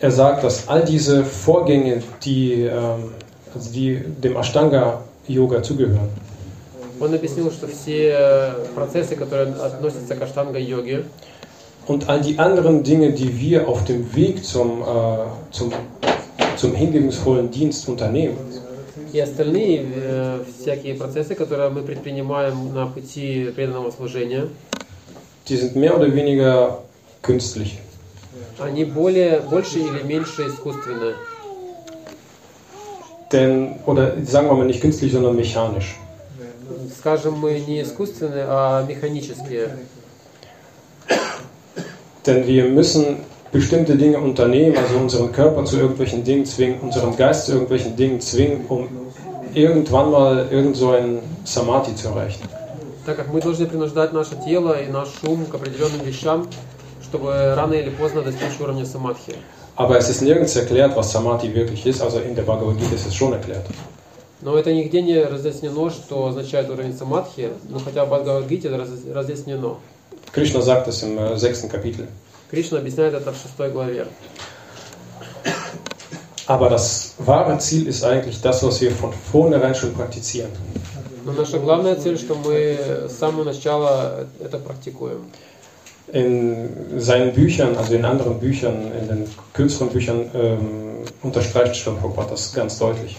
S1: Er sagt, dass all diese Vorgänge, die, ähm, also die dem Ashtanga-Yoga zugehören,
S2: Он объяснил, что все процессы, которые относятся к аштанга-йоге,
S1: und all die anderen Dinge, die wir auf dem Weg zum, äh, zum, zum hingebungsvollen Dienst unternehmen,
S2: и остальные э, всякие процессы, которые мы предпринимаем на пути преданного служения,
S1: die sind mehr oder weniger künstlich.
S2: они более, больше или меньше искусственные.
S1: Denn, oder sagen wir mal nicht künstlich, sondern mechanisch.
S2: Скажем, мы не искусственные, а механические.
S1: Denn wir müssen bestimmte Dinge unternehmen, also unseren Körper zu irgendwelchen Dingen zwingen, unseren Geist zu irgendwelchen Dingen zwingen, um irgendwann mal irgend so ein Samadhi zu erreichen.
S2: Так как мы должны принуждать наше тело и наш ум к определенным вещам, чтобы рано или поздно достичь уровня самадхи.
S1: Aber es ist nirgends erklärt, was Samadhi wirklich ist, also in der Bhagavad Gita ist es schon erklärt.
S2: Но это нигде не разъяснено, что означает уровень самадхи, но хотя в Бхагавадгите разъяснено.
S1: Krishna sagt es im äh, sechsten Kapitel.
S2: Кришна объясняет это в шестой главе.
S1: Aber das wahre Ziel ist eigentlich das, was wir von vornherein schon praktizieren.
S2: Но наша главная цель, что мы с самого начала это практикуем.
S1: In seinen Büchern, also in anderen Büchern, in den kürzeren Büchern, ähm, unterstreicht Srila Prabhupada das ganz deutlich.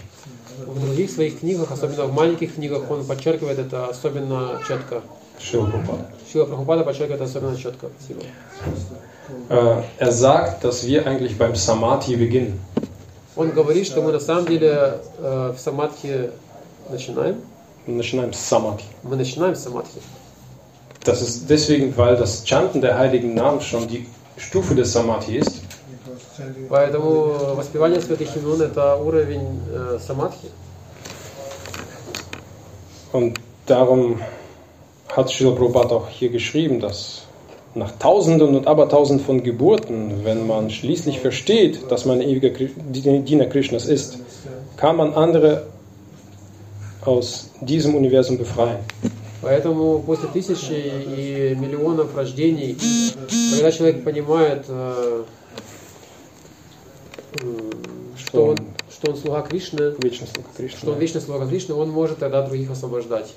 S2: В других своих книгах, особенно в маленьких книгах, он подчеркивает это особенно четко.
S1: Srila Prabhupada.
S2: Шила Прабхупада подчеркивает это особенно четко. Спасибо.
S1: Äh, er sagt, dass wir eigentlich beim Samadhi beginnen.
S2: Он говорит, что мы на самом деле э, в самадхи начинаем.
S1: Wir начинаем с Samadhi.
S2: Мы начинаем с самадхи.
S1: Das ist deswegen, weil das Chanten der heiligen Namen schon die Stufe des Samadhi ist.
S2: Поэтому воспевание святых имен это уровень э, самадхи.
S1: Und darum hat Srila Prabhupada auch hier geschrieben, dass nach Tausenden und Abertausenden von Geburten, wenn man schließlich versteht, dass man ein ewiger Kri- Diener Krishnas ist, kann man andere aus diesem Universum befreien.
S2: Поэтому после тысячи и миллионов рождений, когда человек понимает, э, м, что он, что он слуга Кришны,
S1: Вечность слуга
S2: что он
S1: Кришны.
S2: вечный слуга Кришны, он может тогда других освобождать.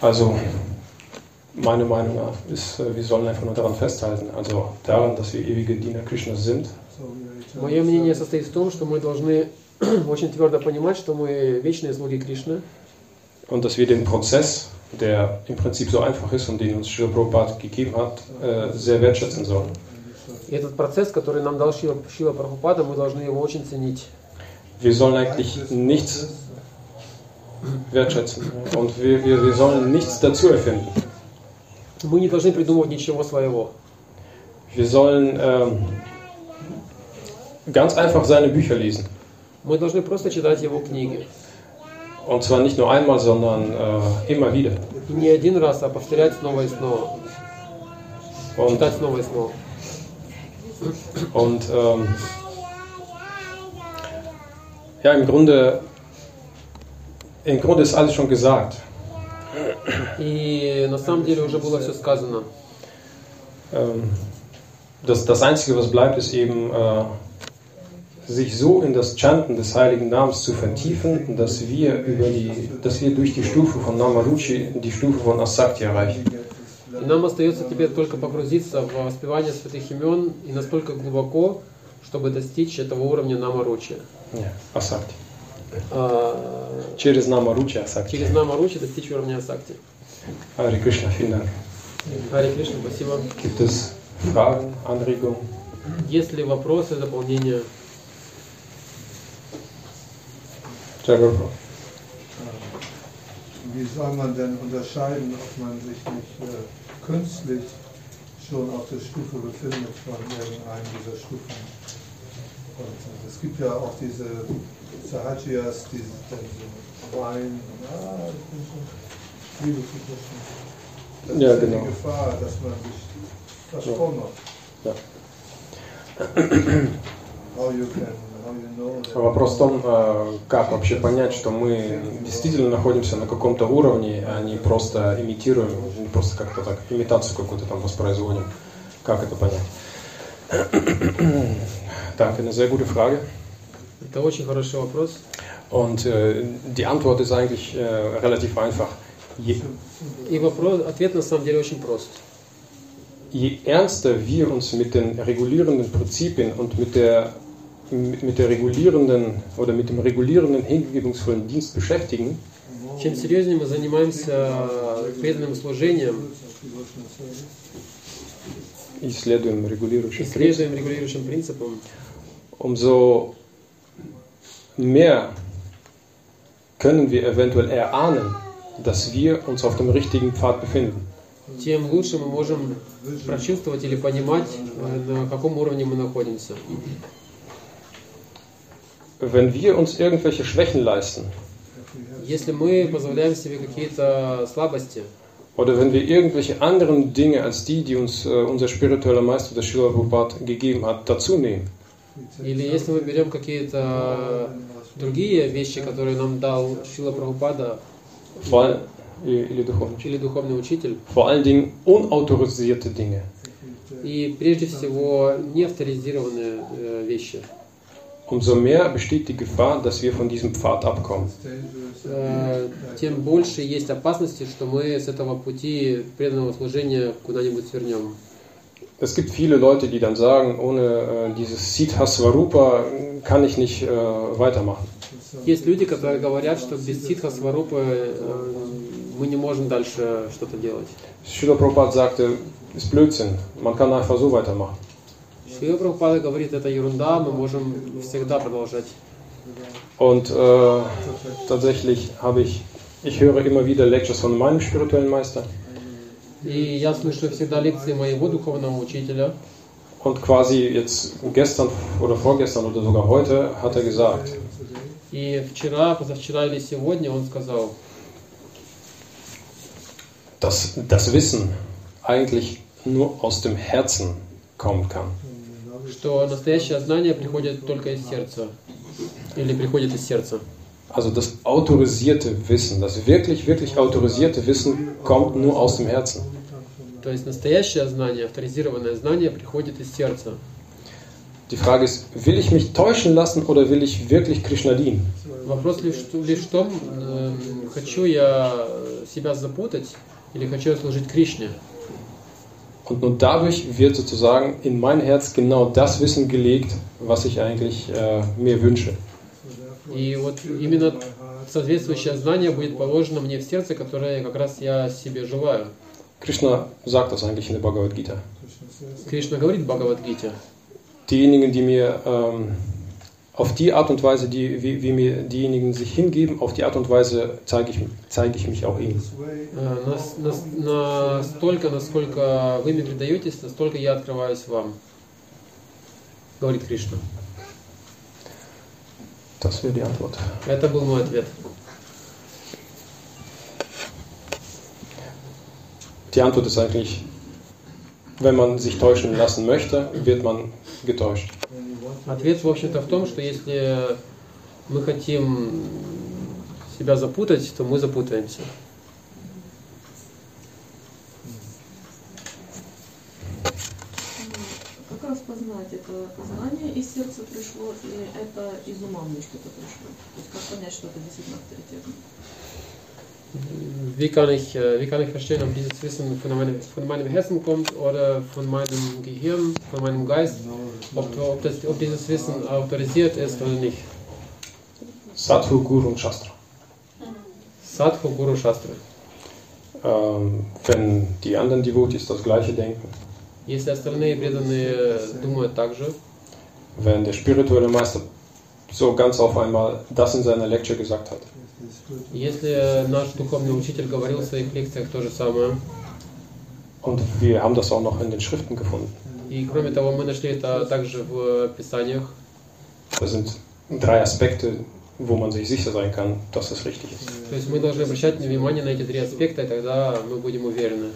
S1: Also, meine Meinung nach ist, äh, wir sollen einfach nur daran festhalten, also daran, dass wir ewige Diener Krishnas sind
S2: Мое мнение состоит в том, что мы должны очень твердо понимать, что мы вечные слуги Кришны,
S1: und dass wir den Prozess, der im Prinzip so einfach ist und den uns Srila Prabhupada gegeben hat, äh, sehr wertschätzen sollen.
S2: и этот процесс, который нам дал Шила, Шила Прабхупада, мы должны его очень ценить.
S1: Wir sollen eigentlich nichts wertschätzen und wir, wir, wir sollen nichts dazu erfinden.
S2: Мы не должны придумывать ничего своего.
S1: Wir sollen ähm, ganz einfach seine Bücher lesen.
S2: Мы должны просто читать его книги.
S1: Und zwar nicht nur einmal, sondern äh, immer wieder.
S2: И не один раз, а повторять снова и снова.
S1: Und,
S2: Читать снова и снова.
S1: und ähm, ja, im Grunde, im Grunde ist alles schon gesagt.
S2: И на самом деле уже было все сказано.
S1: Ähm, das, das Einzige, was bleibt, ist eben äh, sich so in das Chanten des heiligen Namens zu vertiefen, dass wir, über die, dass wir durch die Stufe von Namaruchi die Stufe von Asakti erreichen.
S2: И нам остается теперь только погрузиться в воспевание святых имен и настолько глубоко, чтобы достичь этого уровня Намаручи.
S1: Ja, Asakti.
S2: А,
S1: Через Namaruchi Asakti.
S2: Через Намаручи достичь уровня Асакти.
S1: Hare Krishna, vielen Dank.
S2: Кришна, спасибо.
S1: Gibt es Fragen, Anregungen?
S2: Есть ли вопросы, дополнения?
S1: Jago.
S3: Wie soll man denn unterscheiden, ob man sich nicht äh, künstlich schon auf der Stufe befindet von irgendeinem dieser Stufen? Und äh, es gibt ja auch diese Sahajias, die dann so weinen, ah, ich bin schon Liebe zu Krishna. Das
S1: Ja,
S3: ist
S1: genau.
S3: die Gefahr, dass man sich verschwunden.
S1: Ja.
S3: How you can,
S1: Вопрос в том, э, как вообще понять, что мы действительно находимся на каком-то уровне, а не просто имитируем, не просто как-то так, имитацию какую-то там воспроизводим. Как это понять? Так, eine sehr gute Frage.
S2: Это очень хороший вопрос.
S1: Und äh, die Antwort ist eigentlich äh, relativ einfach. Je,
S2: И вопрос, ответ на самом деле очень прост.
S1: je ernster wir uns mit den regulierenden Prinzipien und mit der, mit der regulierenden oder mit dem regulierenden hingebungsvollen Dienst beschäftigen,
S2: Чем серьезнее мы занимаемся преданным служением,
S1: исследуем регулирующий принцип,
S2: исследуем регулирующим принципом,
S1: umso mehr können wir eventuell erahnen, dass wir uns auf dem richtigen Pfad befinden.
S2: тем лучше мы можем прочувствовать или понимать, э, на каком уровне мы находимся.
S1: Wenn wir uns irgendwelche Schwächen leisten
S2: Если мы позволяем себе какие-то слабости,
S1: oder wenn wir irgendwelche anderen Dinge als die, die uns äh, unser spiritueller Meister, der Srila Prabhupada, gegeben hat, dazu nehmen,
S2: или если мы берем какие-то другие вещи, которые нам дал Шила Прабхупада
S1: vor, all- или духовный учитель,
S2: или духовный учитель,
S1: vor allen Dingen unautorisierte Dinge,
S2: и прежде всего неавторизированные э, вещи,
S1: umso mehr besteht die Gefahr, dass wir von diesem Pfad abkommen.
S2: э, тем больше есть опасности, что мы с этого пути преданного служения куда-нибудь свернем.
S1: Es gibt viele Leute, die dann sagen, ohne äh, dieses Siddha Swarupa kann ich nicht äh, weitermachen.
S2: Есть люди, которые говорят, что без ситха сварупы э, мы не можем дальше что-то делать.
S1: Srila Prabhupada sagte, ist Blödsinn, man kann einfach so weitermachen.
S2: Шила Прабхупада говорит, это ерунда, мы можем всегда продолжать.
S1: Und äh, tatsächlich habe ich, ich höre immer wieder Lectures von meinem spirituellen Meister
S2: И я слышу всегда лекции моего духовного учителя.
S1: und quasi jetzt gestern oder vorgestern oder sogar heute hat er gesagt,
S2: И вчера, позавчера или сегодня он сказал,
S1: dass das Wissen eigentlich nur aus dem Herzen kommen kann.
S2: Что настоящее знание приходит только из сердца. Или приходит из сердца.
S1: Also das autorisierte Wissen, das wirklich, wirklich autorisierte Wissen kommt nur aus dem Herzen.
S2: То есть настоящее знание, авторизированное знание приходит из сердца.
S1: Die Frage ist, will ich mich täuschen lassen oder will ich wirklich Krishna dienen?
S2: Вопрос лишь, лишь в том, э, хочу я себя запутать или хочу я служить Кришне.
S1: Und nur dadurch wird sozusagen in mein Herz genau das Wissen gelegt, was ich eigentlich äh, mir wünsche.
S2: И вот именно соответствующее знание будет положено мне в сердце, которое как раз я себе желаю.
S1: Krishna sagt das eigentlich in der Bhagavad Gita.
S2: Кришна говорит в Бхагавадгите,
S1: Diejenigen, die mir ähm, auf die Art und Weise, die, wie, wie mir diejenigen sich hingeben, auf die Art und Weise zeige ich, zeige ich mich auch ihnen.
S2: э, нас- нас- настолько, насколько вы мне предаетесь, настолько я открываюсь вам. Говорит Кришна.
S1: Das wäre die Antwort.
S2: Это был мой ответ.
S1: Die Antwort ist eigentlich, wenn man sich täuschen lassen möchte, wird man getäuscht.
S2: Ответ, в общем-то, в том, что если мы хотим себя запутать, то мы запутаемся.
S4: Как распознать, это знание из сердца пришло или это из ума мне что-то пришло? То есть как понять, что это действительно авторитетно?
S2: Wie kann, ich, äh, wie kann ich verstehen, ob dieses Wissen von meinem, von meinem Herzen kommt oder von meinem Gehirn, von meinem Geist, ob, ob, das, ob dieses Wissen autorisiert ist oder nicht?
S1: Sadhu, Guru und Shastra.
S2: Sadhu, Guru, Shastra.
S1: Ähm, wenn die anderen Devotees das gleiche denken,
S2: Если остальные преданные думают так же,
S1: wenn der spirituelle Meister so ganz auf einmal das in seiner Lecture gesagt hat,
S2: Если наш духовный учитель говорил в своих лекциях то же самое,
S1: und wir haben das auch noch in den Schriften gefunden,
S2: и кроме того мы нашли это также в Писаниях,
S1: das sind drei Aspekte, wo man sich sicher sein kann, dass es richtig ist.
S2: то есть мы должны обращать внимание на эти три аспекта, и тогда мы будем уверены.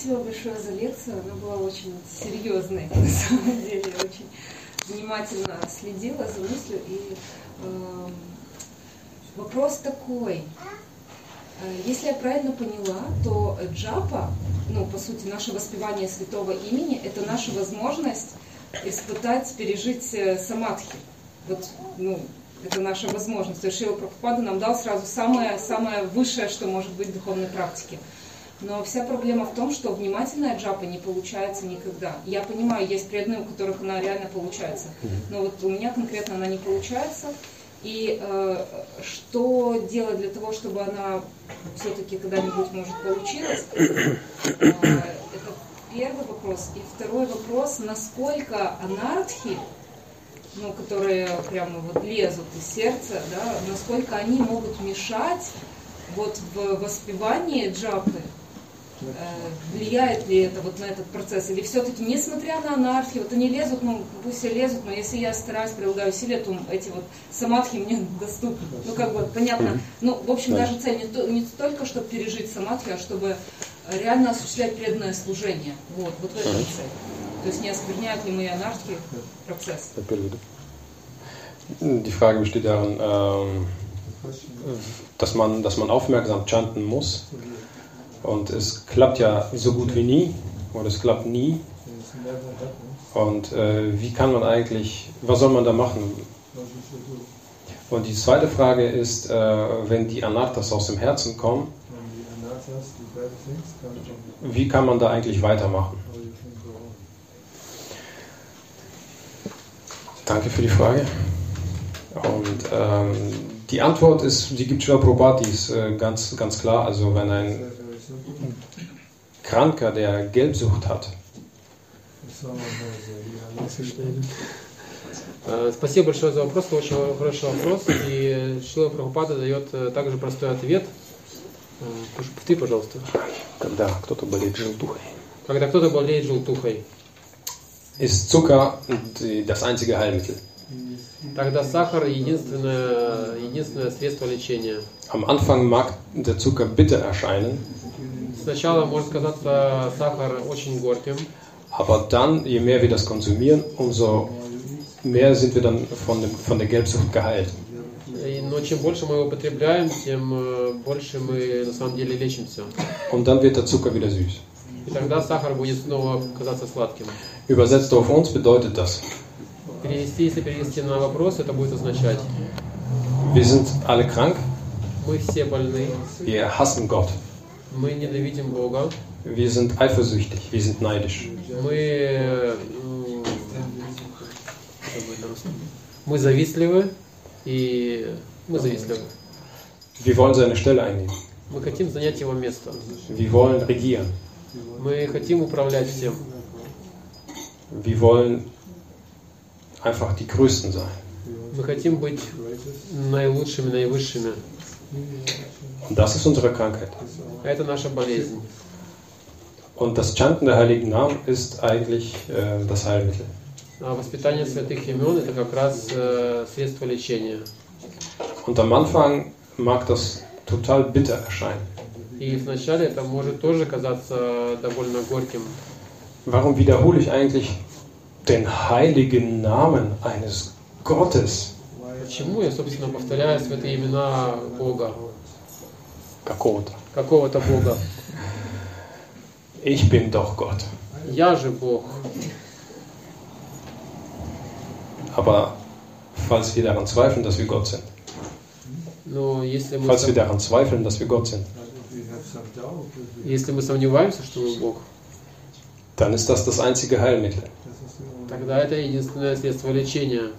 S5: Спасибо большое за лекцию. Она была очень серьезной, на самом деле. Я очень внимательно следила за мыслью. И эм, вопрос такой. Э, Если я правильно поняла, то джапа, ну, по сути, наше воспевание святого имени, это наша возможность испытать, пережить э, самадхи. Вот, ну, это наша возможность. То есть Шила Прабхупада нам дал сразу самое, самое высшее, что может быть в духовной практике. Но вся проблема в том, что внимательная джапа не получается никогда. Я понимаю, есть преданные, у которых она реально получается. Но вот у меня конкретно она не получается. И э, что делать для того, чтобы она все-таки когда-нибудь может получилась? Э, это первый вопрос. И второй вопрос, насколько анархи, ну, которые прямо вот лезут из сердца, да, насколько они могут мешать вот в воспевании джапы, влияет ли это вот на этот процесс? Или все-таки, несмотря на анархию, вот они лезут, ну, пусть все лезут, но если я стараюсь, прилагаю усилия, то эти вот самадхи мне доступны. Ну, как бы, понятно. Ну, в общем,
S1: Да.
S5: даже цель не, то- не столько, чтобы пережить самадхи, а чтобы реально осуществлять преданное служение. Вот, вот в этом цель. То есть не оскверняют ли мои анархии процесс?
S1: Die Frage besteht darin, ähm, dass, man, dass man aufmerksam chanten muss. Und es klappt ja so gut wie nie, oder es klappt nie. Und äh, wie kann man eigentlich, was soll man da machen? Und die zweite Frage ist, äh, wenn die Anarthas aus dem Herzen kommen, wie kann man da eigentlich weitermachen? Danke für die Frage. Und ähm, die Antwort ist, die gibt die ist äh, ganz, ganz klar. Also wenn ein. Kranker, der Gelbsucht hat,
S2: Э, Спасибо большое за вопрос, очень хороший вопрос. И Шила Прабхупада дает э, также простой ответ. Э, Ты, пожалуйста.
S1: когда кто-то болеет желтухой,
S2: Когда кто-то болеет желтухой,
S1: ist Zucker das einzige Heilmittel.
S2: тогда сахар единственное, единственное средство лечения.
S1: Am Anfang mag der Zucker bitter erscheinen,
S2: Сначала может казаться сахар очень горьким,
S1: aber dann, je mehr wir das konsumieren, umso mehr sind wir dann von, dem, von der Gelbsucht geheilt.
S2: но чем больше мы его употребляем, тем э, больше мы на самом деле лечимся.
S1: Und dann wird der Zucker wieder süß.
S2: И тогда сахар будет снова казаться сладким.
S1: Übersetzt auf uns bedeutet das,
S2: Перевести, если перевести на вопрос, это будет означать,
S1: wir sind alle krank,
S2: мы все больны,
S1: wir hassen Gott,
S2: мы ненавидим Бога,
S1: wir sind eifersüchtig, wir sind neidisch.
S2: мы, э, м, что будет на русском? мы завистливы и мы завистливы.
S1: Wir wollen seine Stelle einnehmen.
S2: Мы хотим занять его место.
S1: Wir wollen regieren.
S2: Мы хотим управлять всем.
S1: Wir wollen einfach die Größten sein.
S2: Мы хотим быть наилучшими, наивысшими.
S1: Und das ist unsere Krankheit.
S2: Это наша болезнь.
S1: Und das Chanten der heiligen Namen ist eigentlich äh, das Heilmittel.
S2: А воспитание святых имен это как раз э, средство лечения.
S1: Und am Anfang mag das total bitter erscheinen.
S2: И вначале это может тоже казаться довольно горьким.
S1: Warum wiederhole ich eigentlich den heiligen Namen eines Gottes?
S2: Почему я, собственно, повторяю святые имена Бога?
S1: какого-то.
S2: какого-то Бога.
S1: Ich bin doch Gott.
S2: Я же Бог.
S1: Aber falls wir daran zweifeln, dass wir Gott sind,
S2: Но если мы,
S1: falls wir daran zweifeln, dass wir Gott sind,
S2: если мы сомневаемся, что мы Бог,
S1: dann ist das das einzige Heilmittel.
S2: тогда это единственное средство лечения.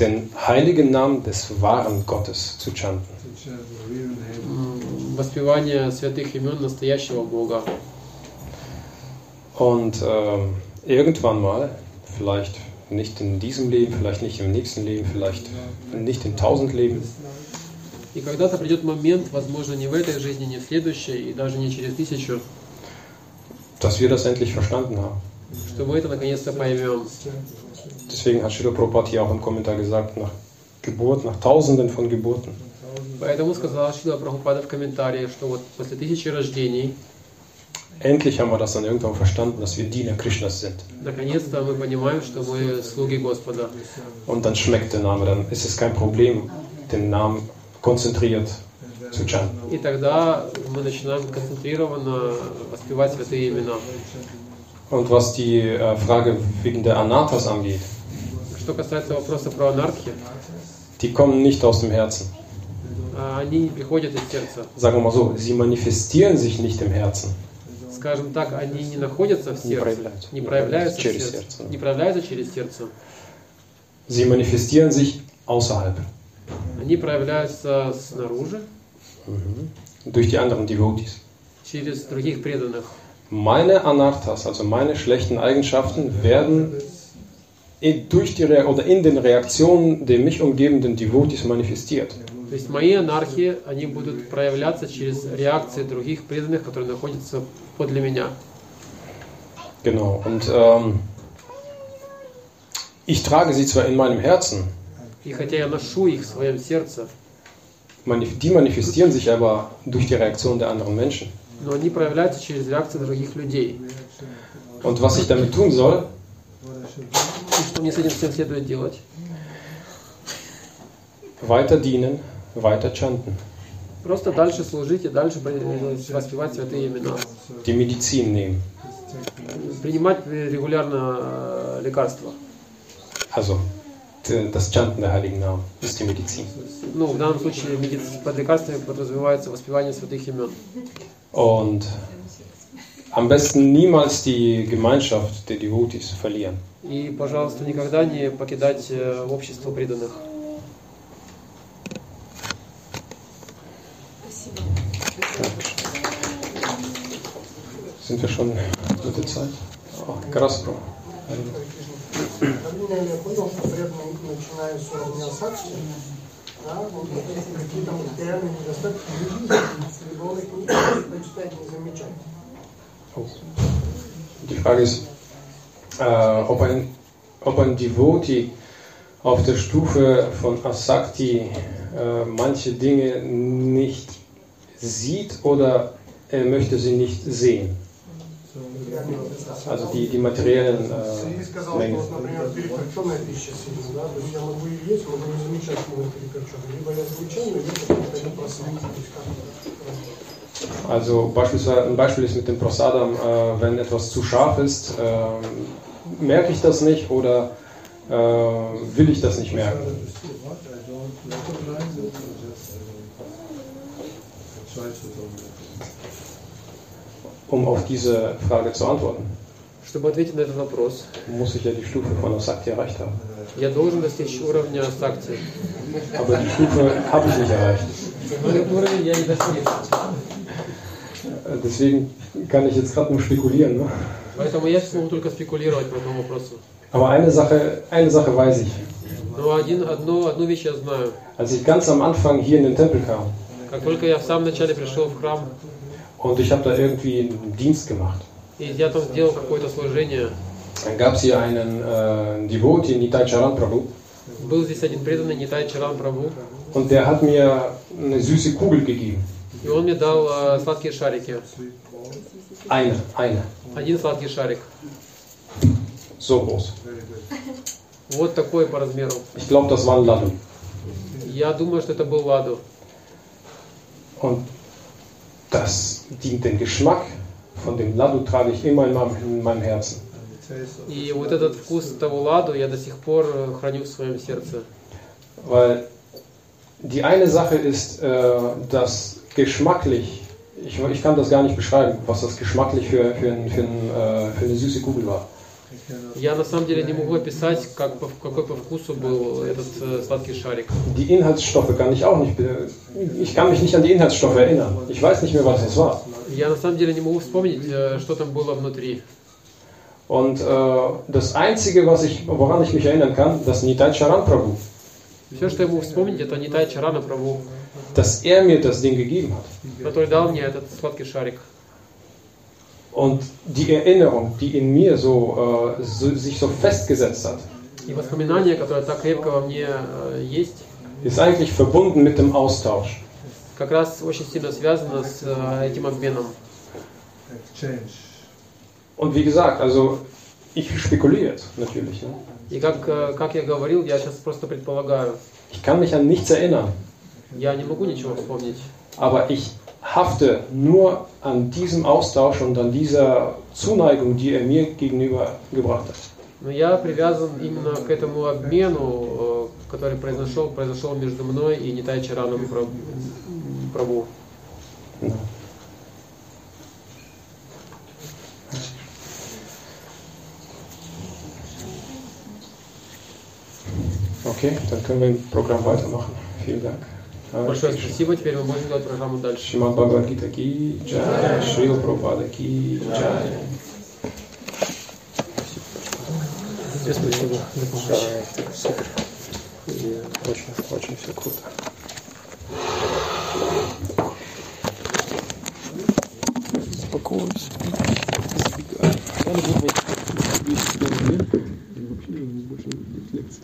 S1: Den heiligen Namen des wahren Gottes zu chanten.
S3: to chant the real name.
S2: М, Воспевание святых имен настоящего Бога.
S1: Und ähm, irgendwann mal, vielleicht nicht in diesem Leben, vielleicht nicht im nächsten Leben, vielleicht nicht in tausend Leben,
S2: И когда-то придет момент, возможно, не в этой жизни, не в следующей, и даже не через тысячу,
S1: dass wir das endlich verstanden haben.
S2: что мы это наконец-то поймем.
S1: Deswegen hat Srila Prabhupada hier auch im Kommentar gesagt, nach Geburt, nach Tausenden von Geburten,
S2: Поэтому сказал Шила Прабхупада в комментарии, что вот после тысячи рождений,
S1: endlich haben wir das dann irgendwann verstanden, dass wir Diener Krishnas sind.
S2: наконец-то мы понимаем, что мы слуги Господа.
S1: Und dann schmeckt der Name, dann ist es kein Problem, den Namen konzentriert zu chanten.
S2: И тогда мы начинаем концентрированно воспевать святые имена.
S1: Und was die äh, Frage wegen der Anatas angeht,
S2: Что касается вопроса про анархию,
S1: die kommen nicht aus dem Herzen.
S2: а, они не приходят из сердца.
S1: Sagen wir mal so, sie manifestieren sich nicht im Herzen.
S2: Скажем так, они не находятся в
S1: Не
S2: сердце,
S1: проявляются.
S2: не проявляются в
S1: Через
S2: сердце,
S1: сердце.
S2: не проявляются через сердце.
S1: Sie manifestieren sich außerhalb.
S2: Они проявляются снаружи,
S1: Durch die anderen Devotees.
S2: через других преданных.
S1: Meine Anarthas, also meine schlechten Eigenschaften, werden in, durch die Re oder in den Reaktionen der mich umgebenden Devotees manifestiert.
S2: То есть мои анархии, они будут проявляться через реакции других преданных, которые находятся подле меня.
S1: Genau. Und ähm, ich trage sie zwar in meinem Herzen,
S2: И хотя я ношу их в своем сердце,
S1: manif- die manifestieren sich aber durch die Reaktion der anderen Menschen.
S2: Но они проявляются через реакции других людей.
S1: Und was ich damit tun soll,
S2: И что мне с этим всем следует делать?
S1: weiter dienen, weiter chanten,
S2: Просто дальше служить и дальше э, воспевать святые имена.
S1: die Medizin nehmen.
S2: Принимать регулярно э, лекарства.
S1: Also das Chanten der heiligen Namen ist die Medizin.
S2: Ну, в данном случае под лекарствами подразумевается воспевание святых имен.
S1: Und am besten niemals die Gemeinschaft der Devotees verlieren.
S2: И, пожалуйста, никогда не покидать э, общество преданных.
S1: Sind wir schon mit der Zeit? Oh, krass, Bro.
S6: Правильно я понял, что преданные, начиная с уровня сакси, да, вот какие-то материальные недостатки не видят, либо он их не предпочитает не замечать.
S1: Oh. Die Frage ist, äh, ob, ein, ob ein Devotee auf der Stufe von Asakti äh, manche Dinge nicht sieht oder er möchte sie nicht sehen. Also die, die materiellen äh, Mengen. Also beispielsweise ein Beispiel ist mit dem Prosadam, äh, wenn etwas zu scharf ist, äh, merke ich das nicht oder äh, will ich das nicht merken.
S3: Äh,
S1: Um auf diese Frage zu antworten,
S2: Чтобы ответить на этот вопрос,
S1: muss ich ja die Stufe von Asakti erreicht haben.
S2: я должен достичь уровня сакти.
S1: Aber die Stufe habe ich nicht erreicht.
S2: Но этот уровень я не достиг.
S1: Äh, Deswegen kann ich jetzt gerade nur spekulieren. Ne?
S2: Поэтому я смогу только спекулировать по этому вопросу.
S1: Aber eine Sache, eine Sache weiß ich.
S2: Но один, одно, одну вещь я знаю.
S1: Als ich ganz am Anfang hier in den Tempel kam
S2: Как только я в самом начале пришел в храм,
S1: und ich habe da irgendwie einen Dienst gemacht,
S2: и я там сделал какое-то служение,
S1: dann gab es hier einen äh, Devotee, Nitai Charan Prabhu,
S2: был здесь один преданный Нитай Чаран Прабhu,
S1: und der hat mir eine süße Kugel gegeben.
S2: и он мне дал э, сладкие шарики.
S1: Eine, eine.
S2: Один сладкий шарик.
S1: So groß.
S2: Вот такой по размеру.
S1: Ich glaube, das war ein Laddu.
S2: Я думаю, что это был ладу.
S1: Und das, die, den Geschmack von dem Ladu trage ich immer in meinem, in meinem Herzen.
S3: And the taste of
S2: И вот этот вкус того ладу я до сих пор э, храню в своем сердце.
S1: Weil die eine Sache ist, äh, dass geschmacklich, ich, ich kann das gar nicht beschreiben, was das geschmacklich für, für, ein, für, ein, äh, für eine süße Kugel war.
S2: Я на самом деле не могу описать, как, какой по вкусу был этот э, сладкий шарик.
S1: Die Inhaltsstoffe kann ich auch nicht, ich kann mich nicht an die Inhaltsstoffe erinnern. Ich weiß nicht mehr, was das war.
S2: Я на самом деле не могу вспомнить, э, что там было внутри.
S1: Und äh, das Einzige, was ich, woran ich mich erinnern kann, das Nitai Charan Prabhu,
S2: Все, что я могу вспомнить, это Нитай Чарана Праву,
S1: dass er mir das Ding gegeben hat.
S2: который дал мне этот сладкий шарик.
S1: Und die Erinnerung, die in mir so, äh, so sich so festgesetzt hat,
S2: И воспоминания, которые так крепко во мне э, есть,
S1: ist eigentlich verbunden mit dem Austausch.
S2: как раз очень сильно связано с э, этим обменом.
S3: exchange.
S1: Und wie gesagt, also ich spekuliere jetzt natürlich. Ne?
S2: И как, э, как я говорил, я сейчас просто предполагаю.
S1: Ich kann mich an nichts erinnern,
S2: Я не могу ничего вспомнить.
S1: aber ich hafte nur an diesem Austausch und an dieser Zuneigung, die er mir gegenüber gebracht hat.
S2: Но я привязан именно к этому обмену, э, который произошел, произошел между мной и Нитай Чараном Пра- Прабу.
S1: Okay, dann können wir im Programm weitermachen. Vielen Dank.
S2: Большое спасибо. Теперь мы можем делать программу дальше.
S1: Шримад Бхагавадгита ки джай, Шрила Прабхупада ки джай.
S2: Спасибо.
S1: Супер. И Очень, очень все круто. Успокойся.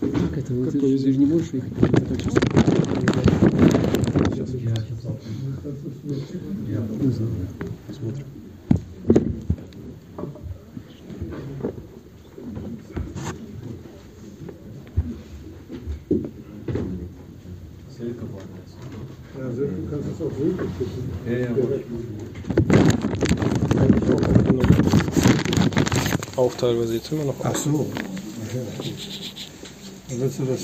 S2: Как это? Ты же не можешь ехать.
S3: Ja, so, du kannst es auch
S1: teilweise jetzt immer noch.
S3: Ach so. Willst du das